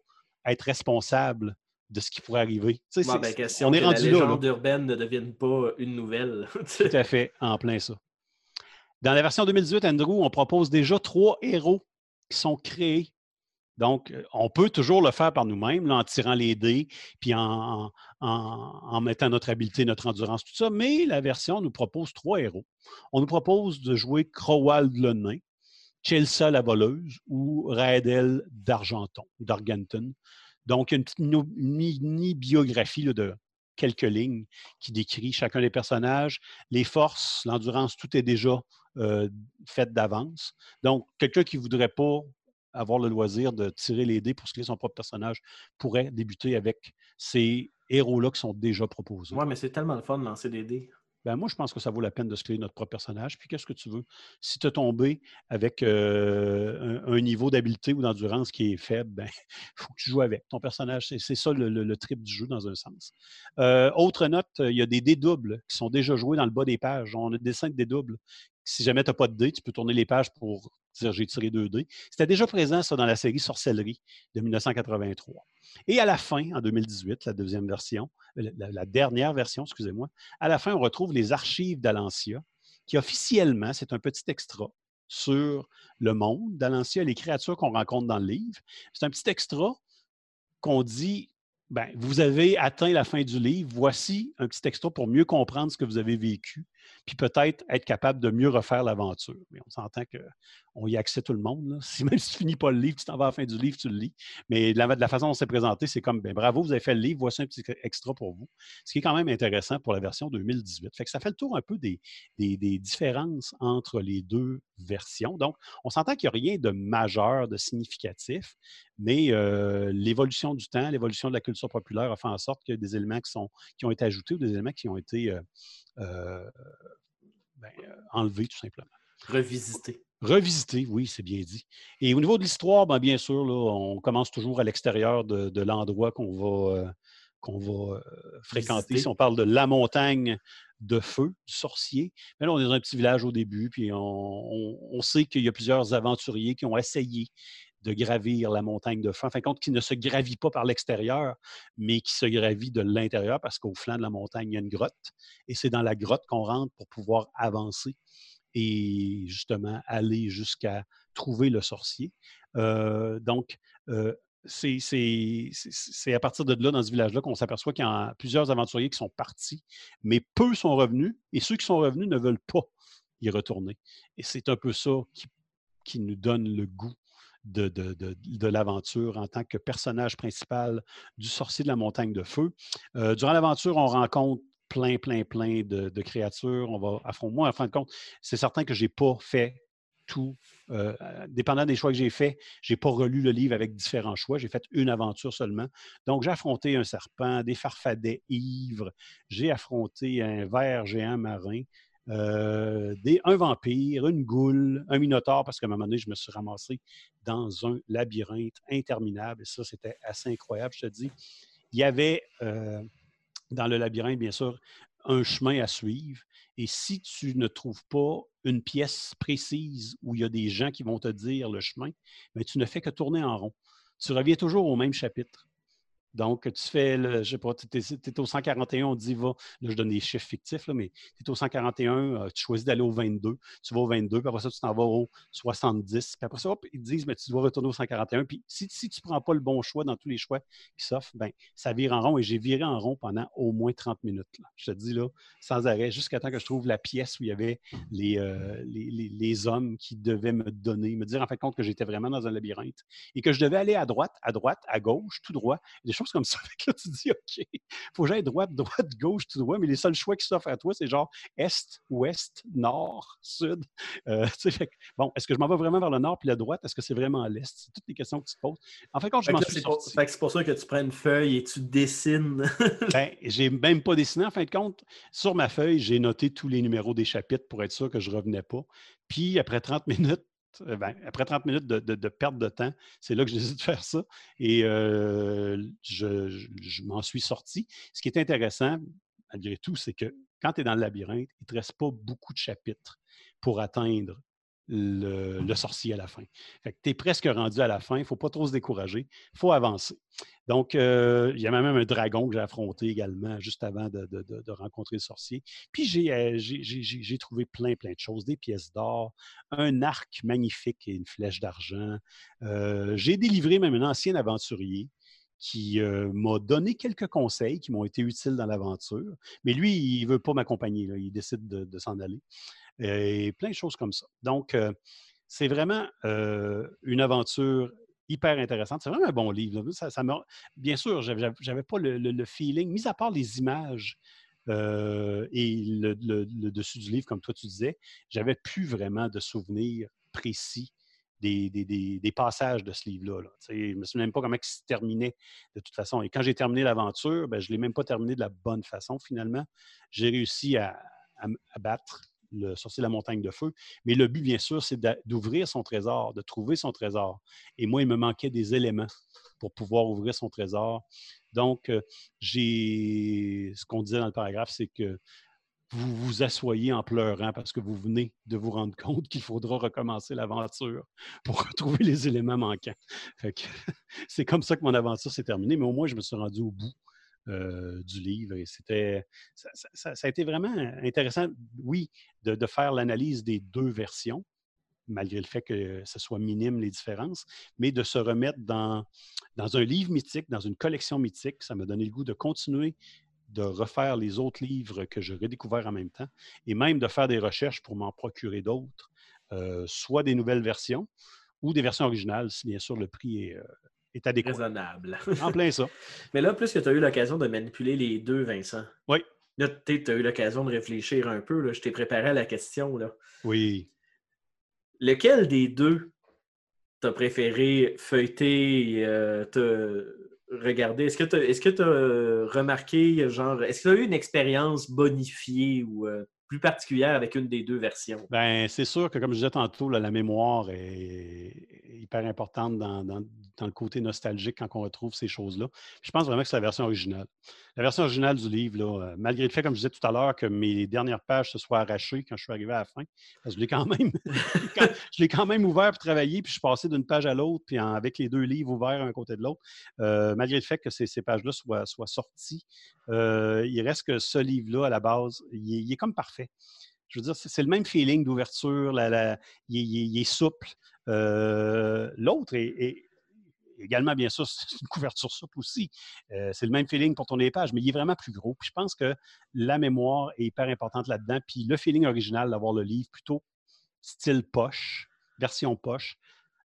être responsable de ce qui pourrait arriver. Tu sais, Ouais, ben, question on est que rendu la là, là. légende urbaine ne devienne pas une nouvelle. <laughs> Tout à fait, en plein ça. Dans la version 2018, Andrew, on propose déjà trois héros qui sont créés. Donc, euh, on peut toujours le faire par nous-mêmes, en tirant les dés, puis en, en- mettant notre habileté, notre endurance, tout ça. Mais la version nous propose trois héros. On nous propose de jouer Crowald le nain, Chelsea la voleuse ou Raedel d'Argenton, d'Argenton. Donc, une petite mini-biographie de quelques lignes qui décrit chacun des personnages, les forces, l'endurance, tout est déjà fait d'avance. Donc, quelqu'un qui ne voudrait pas avoir le loisir de tirer les dés pour se créer son propre personnage pourrait débuter avec ces héros-là qui sont déjà proposés. Ouais, mais c'est tellement le fun de lancer des dés. Ben, moi, je pense que ça vaut la peine de se créer notre propre personnage. Puis qu'est-ce que tu veux? Si tu es tombé avec un, niveau d'habileté ou d'endurance qui est faible, ben, il <laughs> faut que tu joues avec. Ton personnage, c'est ça le, trip du jeu dans un sens. Autre note, il y a des dés doubles qui sont déjà joués dans le bas des pages. On a des cinq dés doubles. Si jamais tu n'as pas de dés, tu peux tourner les pages pour dire j'ai tiré deux dés. C'était déjà présent, ça, dans la série Sorcellerie de 1983. Et à la fin, en 2018, la deuxième version, euh, la- dernière version, excusez-moi, à la fin, on retrouve les archives d'Alancia, qui officiellement, c'est un petit extra sur le monde d'Alancia, les créatures qu'on rencontre dans le livre. C'est un petit extra qu'on dit, ben, vous avez atteint la fin du livre, voici un petit extra pour mieux comprendre ce que vous avez vécu, puis peut-être être capable de mieux refaire l'aventure. Mais on s'entend qu'on y a accès tout le monde. <laughs> Si même si tu finis pas le livre, tu t'en vas à la fin du livre, tu le lis. Mais de la, façon dont c'est présenté, c'est comme, ben, bravo, vous avez fait le livre, voici un petit extra pour vous. Ce qui est quand même intéressant pour la version 2018. Fait que ça fait le tour un peu des, différences entre les deux versions. Donc, on s'entend qu'il n'y a rien de majeur, de significatif, mais euh, l'évolution du temps, l'évolution de la culture populaire a fait en sorte a des éléments qui ont été ajoutés ou des éléments qui ont été euh, euh, ben, euh, enlevés, tout simplement. Revisiter. Revisiter, oui, c'est bien dit. Et au niveau de l'histoire, ben, bien sûr, là, on commence toujours à l'extérieur de, de l'endroit qu'on va, euh, qu'on va euh, fréquenter. Si on parle de la montagne de feu, du sorcier, ben là, on est dans un petit village au début, puis on, on- on sait qu'il y a plusieurs aventuriers qui ont essayé de gravir la montagne de feu, en fin de compte, qui ne se gravit pas par l'extérieur, mais qui se gravit de l'intérieur, parce qu'au flanc de la montagne, il y a une grotte, et c'est dans la grotte qu'on rentre pour pouvoir avancer et justement aller jusqu'à trouver le sorcier. Euh, donc, euh, c'est à partir de là, dans ce village-là, qu'on s'aperçoit qu'il y a plusieurs aventuriers qui sont partis, mais peu sont revenus, et ceux qui sont revenus ne veulent pas y retourner. Et c'est un peu ça qui, qui nous donne le goût de, l'aventure en tant que personnage principal du sorcier de la montagne de feu. Euh, durant l'aventure, on rencontre plein, plein, plein de, créatures. On va affronter. Moi, en fin de compte, c'est certain que je n'ai pas fait tout. euh, dépendant des choix que j'ai faits, je n'ai pas relu le livre avec différents choix. J'ai fait une aventure seulement. Donc, j'ai affronté un serpent, des farfadets ivres, j'ai affronté un ver géant marin, euh, un vampire, une goule, un minotaure, parce qu'à un moment donné, je me suis ramassé dans un labyrinthe interminable. Et ça, c'était assez incroyable, je te dis. Il y avait euh, dans le labyrinthe, bien sûr, un chemin à suivre. Et si tu ne trouves pas une pièce précise où il y a des gens qui vont te dire le chemin, mais tu ne fais que tourner en rond. Tu reviens toujours au même chapitre. Donc, tu fais, le, je sais pas, tu es, au 141, on dit va. Là, je donne des chiffres fictifs, là, mais tu es au 141, euh, tu choisis d'aller au 22, tu vas au 22, puis après ça, tu t'en vas au 70. Puis après ça, hop, ils te disent, mais tu dois retourner au 141. Puis si, tu ne prends pas le bon choix dans tous les choix qui s'offrent, ben ça vire en rond. Et j'ai viré en rond pendant au moins 30 minutes. Je te dis là, sans arrêt, jusqu'à temps que je trouve la pièce où il y avait les, euh, les, les- les hommes qui devaient me donner, me dire en de compte que j'étais vraiment dans un labyrinthe et que je devais aller à droite, à droite, à gauche, tout droit. Des choses comme ça. <laughs> Fait que là, tu dis, OK, faut que j'aille droite, droite, gauche, tout droit, mais les seuls choix qui s'offrent à toi, c'est genre est, ouest, nord, sud. Euh, <laughs> fait que, bon, est-ce que je m'en vais vraiment vers le nord puis la droite? Est-ce que c'est vraiment à l'est? C'est toutes les questions que tu te poses. En de compte, je Fait m'en suis c'est pour, fait que c'est pour ça que tu prends une feuille et tu dessines. <laughs> Ben, j'ai même pas dessiné en fin de compte. Sur ma feuille, j'ai noté tous les numéros des chapitres pour être sûr que je revenais pas. Puis après 30 minutes, ben, après 30 minutes de, de- de perte de temps, c'est là que j'ai <laughs> décidé de faire ça. Et euh, je, je- je m'en suis sorti. Ce qui est intéressant, malgré tout, c'est que quand tu es dans le labyrinthe, il ne te reste pas beaucoup de chapitres pour atteindre le, sorcier à la fin. Fait que tu es presque rendu à la fin, il ne faut pas trop se décourager, il faut avancer. Donc, euh, il y a même un dragon que j'ai affronté également juste avant de, rencontrer le sorcier. Puis j'ai euh, j'ai- trouvé plein, plein de choses, des pièces d'or, un arc magnifique et une flèche d'argent. Euh, j'ai délivré même un ancien aventurier qui m'a donné quelques conseils qui m'ont été utiles dans l'aventure. Mais lui, il ne veut pas m'accompagner, il décide de, de s'en aller. Et plein de choses comme ça. Donc, euh, c'est vraiment euh, une aventure hyper intéressante. C'est vraiment un bon livre. Bien sûr, j'avais n'avais pas le, feeling, mis à part les images euh, et le, dessus du livre, comme toi tu disais, j'avais plus vraiment de souvenirs précis des, passages de ce livre-là. Je ne me souviens même pas comment il se terminait de toute façon. Et quand j'ai terminé l'aventure, ben, je ne l'ai même pas terminé de la bonne façon finalement. J'ai réussi à battre le sorcier de la montagne de feu. Mais le but, bien sûr, c'est d'ouvrir son trésor, de trouver son trésor. Et moi, il me manquait des éléments pour pouvoir ouvrir son trésor. Donc, euh, j'ai ce qu'on disait dans le paragraphe, c'est que vous vous asseyez en pleurant parce que vous venez de vous rendre compte qu'il faudra recommencer l'aventure pour retrouver les éléments manquants. <laughs> C'est comme ça que mon aventure s'est terminée, mais au moins je me suis rendu au bout euh, du livre c'était ça, a été vraiment intéressant, oui, de, de faire l'analyse des deux versions, malgré le fait que ce soit minime les différences, mais de se remettre dans, dans un livre mythique, dans une collection mythique, ça m'a donné le goût de continuer de refaire les autres livres que j'ai redécouverts en même temps et même de faire des recherches pour m'en procurer d'autres, euh, soit des nouvelles versions ou des versions originales, si bien sûr le prix est, euh, est adéquat. Raisonnable. En plein ça. <laughs> Mais là, plus que tu as eu l'occasion de manipuler les deux, Vincent. Oui. Là, tu as eu l'occasion de réfléchir un peu. Là. Je t'ai préparé à la question. Là. Oui. Lequel des deux t'as préféré feuilleter et euh, te regarder? Est-ce que tu as remarqué, genre, est-ce que tu as eu une expérience bonifiée ou euh, plus particulière avec une des deux versions? Ben, c'est sûr que, comme je disais tantôt, là, la mémoire est hyper importante dans, dans- dans le côté nostalgique quand on retrouve ces choses-là. Je pense vraiment que c'est la version originale. La version originale du livre, là, euh, malgré le fait, comme je disais tout à l'heure, que mes dernières pages se soient arrachées quand je suis arrivé à la fin, parce que je l'ai quand même, <laughs> <laughs> quand- je l'ai quand même ouvert pour travailler, puis je suis passé d'une page à l'autre, puis en- avec les deux livres ouverts un côté de l'autre, euh, malgré le fait que ces, ces pages-là soient, soient sorties, euh, il reste que ce livre-là, à la base, il est- il est comme parfait je veux dire, c'est le même feeling d'ouverture, il, est- souple. Euh, L'autre est, également, bien sûr, <laughs> c'est une couverture souple aussi. Euh, c'est le même feeling pour tourner les pages, mais il est vraiment plus gros. Je pense que la mémoire est hyper importante là-dedans. Puis le feeling original d'avoir le livre plutôt style poche, version poche,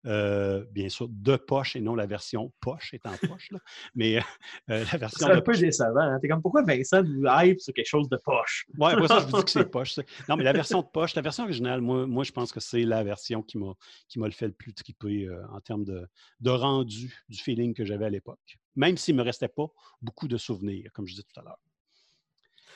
euh, bien sûr, de poche et non la version poche est en poche. là. Mais euh, la C'est version un de peu décevant. Hein? T'es comme pourquoi Vincent nous hype sur quelque chose de poche? Ouais, après ça, je vous dis que c'est <laughs> poche. ça. Non, mais la version de poche, la version originale, moi, moi je pense que c'est la version qui m'a qui m'a le fait le plus triper euh, en termes de, de rendu du feeling que j'avais à l'époque. Même s'il ne me restait pas beaucoup de souvenirs, comme je disais tout à l'heure.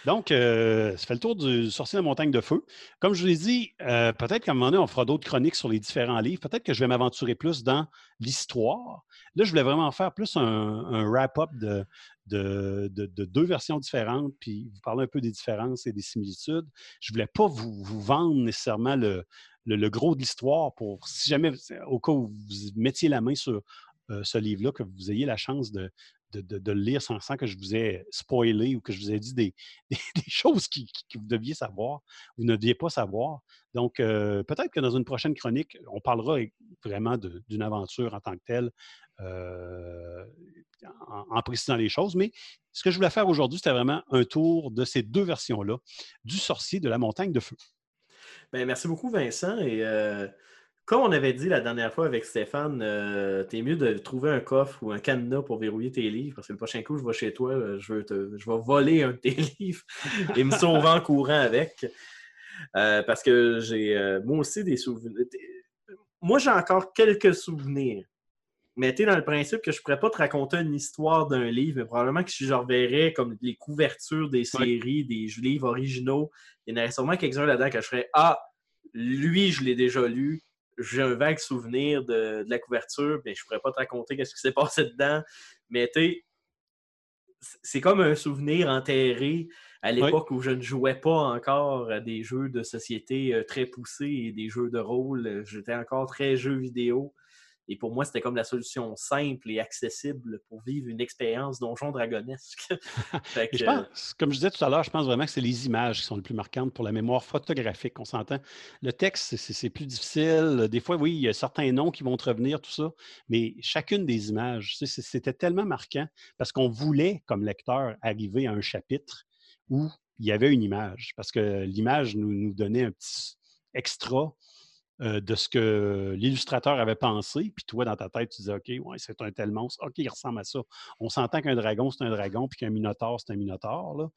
Donc, euh, ça fait le tour du Sorcier de la montagne de feu. Comme je vous l'ai dit, euh, peut-être qu'à un moment donné, on fera d'autres chroniques sur les différents livres. Peut-être que je vais m'aventurer plus dans l'histoire. Là, je voulais vraiment faire plus un, wrap-up de, de, de- de deux versions différentes, puis vous parler un peu des différences et des similitudes. Je ne voulais pas vous, vendre nécessairement le gros de l'histoire pour, si jamais, au cas où vous mettiez la main sur euh, ce livre-là, que vous ayez la chance de, de, de- le lire sans, que je vous ai spoilé ou que je vous ai dit <laughs> des, des- choses qui- qui- que vous deviez savoir, vous ne deviez pas savoir. Donc, euh, peut-être que dans une prochaine chronique, on parlera vraiment d'une aventure en tant que telle, euh, en, précisant les choses. Mais ce que je voulais faire aujourd'hui, c'était vraiment un tour de ces deux versions-là du sorcier de la montagne de feu. Ben, merci beaucoup, Vincent. Euh, comme on avait dit la dernière fois avec Stéphane, euh, t'es mieux de trouver un coffre ou un cadenas pour verrouiller tes livres, parce que le prochain coup, je vais chez toi, euh, je, veux te- je vais voler un de tes <laughs> livres et me sauver en courant avec. Euh, parce que j'ai euh, moi aussi des souvenirs. Moi, j'ai encore quelques souvenirs. Mais tu es dans le principe que je ne pourrais pas te raconter une histoire d'un livre, mais probablement que si je reverrais comme les couvertures des séries, des livres originaux, il y en aurait sûrement quelques-uns là-dedans que je ferais Ah, lui, je l'ai déjà lu, j'ai un vague souvenir de, de la couverture, mais je ne pourrais pas te raconter qu'est-ce qui s'est passé dedans. Mais tu sais, c'est comme un souvenir enterré à l'époque où je ne jouais pas encore à des jeux de société euh, très poussés et des jeux de rôle. J'étais encore très jeu vidéo. Et pour moi, c'était comme la solution simple et accessible pour vivre une expérience donjon dragonesque. <laughs> Fait Et je que, pense, comme je disais tout à l'heure, je pense vraiment que c'est les images qui sont les plus marquantes pour la mémoire photographique. On s'entend. Le texte, c'est- plus difficile. Des fois, oui, il y a certains noms qui vont te revenir, tout ça. Mais chacune des images, c'était tellement marquant parce qu'on voulait, comme lecteur, arriver à un chapitre où il y avait une image. Parce que l'image nous, nous donnait un petit extra euh, de ce que l'illustrateur avait pensé. Puis toi, dans ta tête, tu disais, OK, ouais, c'est un tel monstre. OK, il ressemble à ça. On s'entend qu'un dragon, c'est un dragon, puis qu'un minotaure, c'est un minotaure. Là.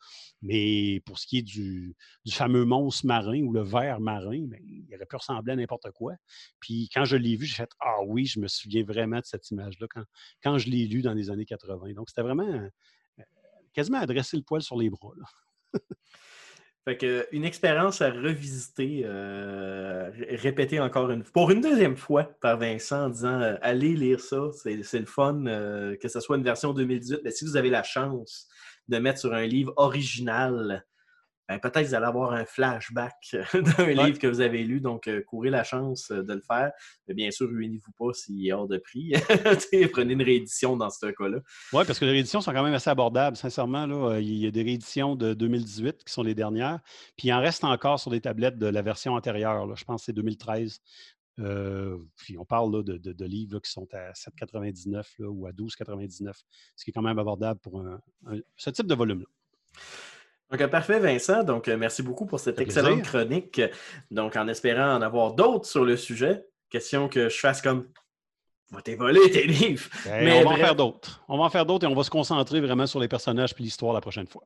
Mais pour ce qui est du, fameux monstre marin ou le ver marin, ben, il aurait pu ressembler à n'importe quoi. Puis quand je l'ai vu, j'ai fait Ah oui, je me souviens vraiment de cette image-là quand, quand je l'ai lu dans les années 80. Donc, c'était vraiment euh, quasiment à dresser le poil sur les bras. là. <laughs> Fait que une expérience à revisiter, euh, ré- répéter encore une pour une deuxième fois par Vincent en disant euh, allez lire ça, c'est c'est le fun, euh, que ce soit une version 2018, mais si vous avez la chance de mettre sur un livre original, ben, peut-être que vous allez avoir un flashback <laughs> d'un livre que vous avez lu, donc euh, courez la chance euh, de le faire. Mais bien sûr, ruinez-vous pas s'il est hors de prix. <laughs> Prenez une réédition dans ce cas-là. Oui, parce que les rééditions sont quand même assez abordables, sincèrement. Là, Euh, il y a des rééditions de 2018 qui sont les dernières. Puis il en reste encore sur des tablettes de la version antérieure. là. Je pense que c'est 2013. Euh, puis on parle là, de, de- de livres là, qui sont à 7,99 là, ou à 12,99, ce qui est quand même abordable pour un- un- ce type de volume-là. Donc, euh, parfait, Vincent. Donc, euh, merci beaucoup pour cette excellente plaisir. chronique. Donc, en espérant en avoir d'autres sur le sujet, question que je fasse comme Va volé tes livres. Ben, Mais on va en faire d'autres. On va en faire d'autres et on va se concentrer vraiment sur les personnages puis l'histoire la prochaine fois.